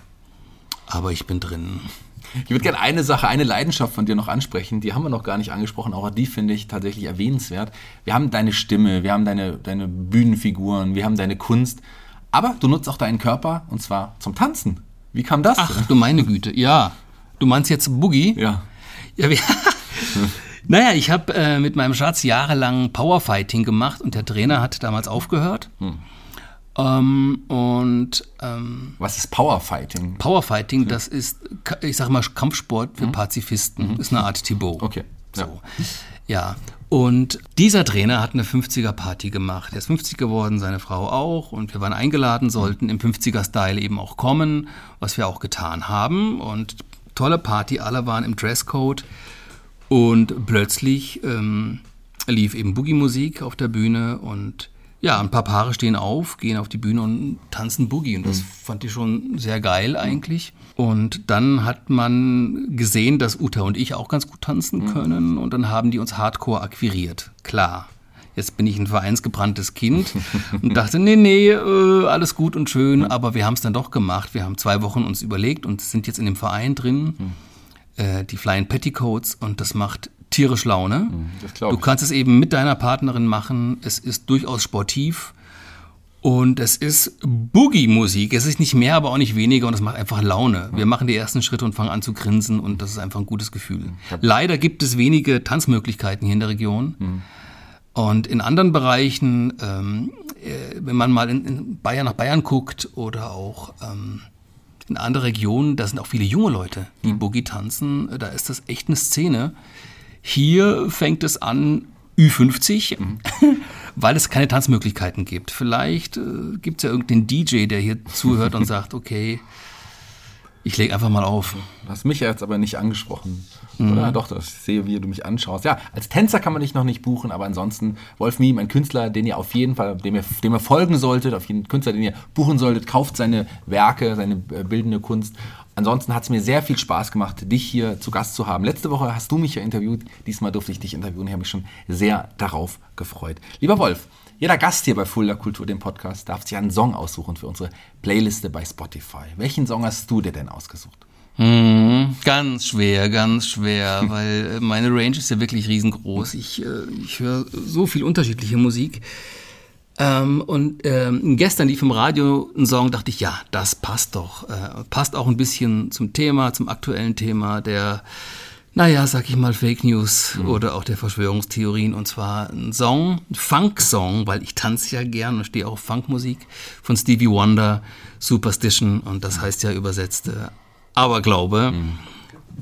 Aber ich bin drin. Ich würde gerne eine Sache, eine Leidenschaft von dir noch ansprechen. Die haben wir noch gar nicht angesprochen, aber die finde ich tatsächlich erwähnenswert. Wir haben deine Stimme, wir haben deine, deine Bühnenfiguren, wir haben deine Kunst. Aber du nutzt auch deinen Körper und zwar zum Tanzen. Wie kam das? Ach, du meine Güte, ja. Du meinst jetzt Boogie? Ja. Ja, wir, naja, ich habe äh, mit meinem Schatz jahrelang Powerfighting gemacht und der Trainer hat damals aufgehört. Ähm, und ähm, Was ist Powerfighting? Powerfighting, das ist, ich sage mal, Kampfsport für Pazifisten. Ist eine Art Thibaut. Okay. Ja. So. Ja. Und dieser Trainer hat eine 50er-Party gemacht. Er ist 50 geworden, seine Frau auch. Und wir waren eingeladen, sollten im 50er-Style eben auch kommen, was wir auch getan haben. Und tolle Party, alle waren im Dresscode. Und plötzlich ähm, lief eben Boogie-Musik auf der Bühne und ja, ein paar Paare stehen auf, gehen auf die Bühne und tanzen Boogie. Und das fand ich schon sehr geil eigentlich. Und dann hat man gesehen, dass Uta und ich auch ganz gut tanzen können. Und dann haben die uns hardcore akquiriert. Klar. Jetzt bin ich ein vereinsgebranntes Kind und dachte, nee, nee, äh, alles gut und schön, aber wir haben es dann doch gemacht. Wir haben zwei Wochen uns überlegt und sind jetzt in dem Verein drin, äh, die Flying Petticoats, und das macht tierisch Laune. du kannst es eben mit deiner Partnerin machen. Es ist durchaus sportiv. Und es ist Boogie-Musik. Es ist nicht mehr, aber auch nicht weniger und es macht einfach Laune. Wir machen die ersten Schritte und fangen an zu grinsen und das ist einfach ein gutes Gefühl. Leider gibt es wenige Tanzmöglichkeiten hier in der Region. Und in anderen Bereichen, ähm, äh, wenn man mal in, in Bayern nach Bayern guckt oder auch ähm, in andere Regionen, da sind auch viele junge Leute, die Boogie tanzen. Da ist das echt eine Szene. Hier fängt es an, Ü50, mhm. weil es keine Tanzmöglichkeiten gibt. Vielleicht äh, gibt es ja irgendeinen DJ, der hier zuhört und sagt, okay, ich lege einfach mal auf. Du hast mich jetzt aber nicht angesprochen. Mhm. Oder? Doch, ich sehe, wie du mich anschaust. Ja, als Tänzer kann man dich noch nicht buchen, aber ansonsten Wolf Miem, ein Künstler, den ihr auf jeden Fall, dem ihr, dem ihr folgen solltet, auf jeden Künstler, den ihr buchen solltet, kauft seine Werke, seine äh, bildende Kunst. Ansonsten hat es mir sehr viel Spaß gemacht, dich hier zu Gast zu haben. Letzte Woche hast du mich ja interviewt, diesmal durfte ich dich interviewen. Ich habe mich schon sehr darauf gefreut. Lieber Wolf, jeder Gast hier bei Fulda Kultur, dem Podcast, darf sich einen Song aussuchen für unsere Playliste bei Spotify. Welchen Song hast du dir denn ausgesucht? Hm, ganz schwer, ganz schwer, weil äh, meine Range ist ja wirklich riesengroß. Ich, äh, ich höre so viel unterschiedliche Musik. Ähm, und ähm, gestern lief im Radio ein Song, dachte ich, ja, das passt doch. Äh, passt auch ein bisschen zum Thema, zum aktuellen Thema der naja, sag ich mal, Fake News mhm. oder auch der Verschwörungstheorien. Und zwar ein Song, ein Funk-Song, weil ich tanze ja gern und stehe auch auf Funkmusik von Stevie Wonder, Superstition. Und das heißt ja übersetzt äh, Aberglaube. Mhm.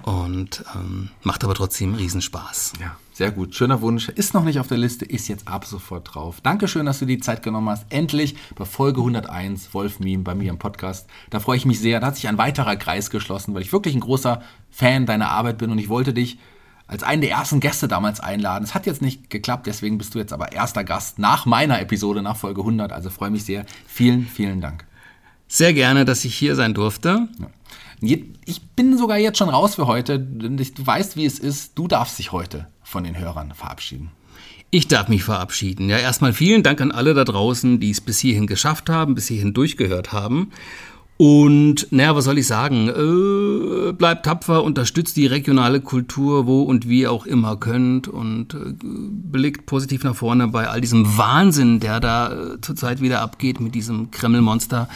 Und ähm, macht aber trotzdem Riesenspaß. Ja. Sehr gut, schöner Wunsch. Ist noch nicht auf der Liste, ist jetzt ab sofort drauf. Dankeschön, dass du die Zeit genommen hast. Endlich bei Folge 101, Wolf Meme, bei mir im Podcast. Da freue ich mich sehr. Da hat sich ein weiterer Kreis geschlossen, weil ich wirklich ein großer Fan deiner Arbeit bin und ich wollte dich als einen der ersten Gäste damals einladen. Es hat jetzt nicht geklappt, deswegen bist du jetzt aber erster Gast nach meiner Episode, nach Folge 100. Also freue mich sehr. Vielen, vielen Dank. Sehr gerne, dass ich hier sein durfte. Ja. Ich bin sogar jetzt schon raus für heute. Du weißt, wie es ist. Du darfst dich heute von den Hörern verabschieden. Ich darf mich verabschieden. Ja, erstmal vielen Dank an alle da draußen, die es bis hierhin geschafft haben, bis hierhin durchgehört haben. Und naja, was soll ich sagen? Äh, bleibt tapfer, unterstützt die regionale Kultur, wo und wie auch immer könnt und äh, blickt positiv nach vorne bei all diesem Wahnsinn, der da äh, zurzeit wieder abgeht mit diesem Kreml-Monster.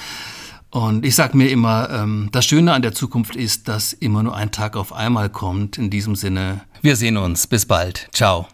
Und ich sage mir immer, ähm, das Schöne an der Zukunft ist, dass immer nur ein Tag auf einmal kommt. In diesem Sinne, wir sehen uns. Bis bald. Ciao.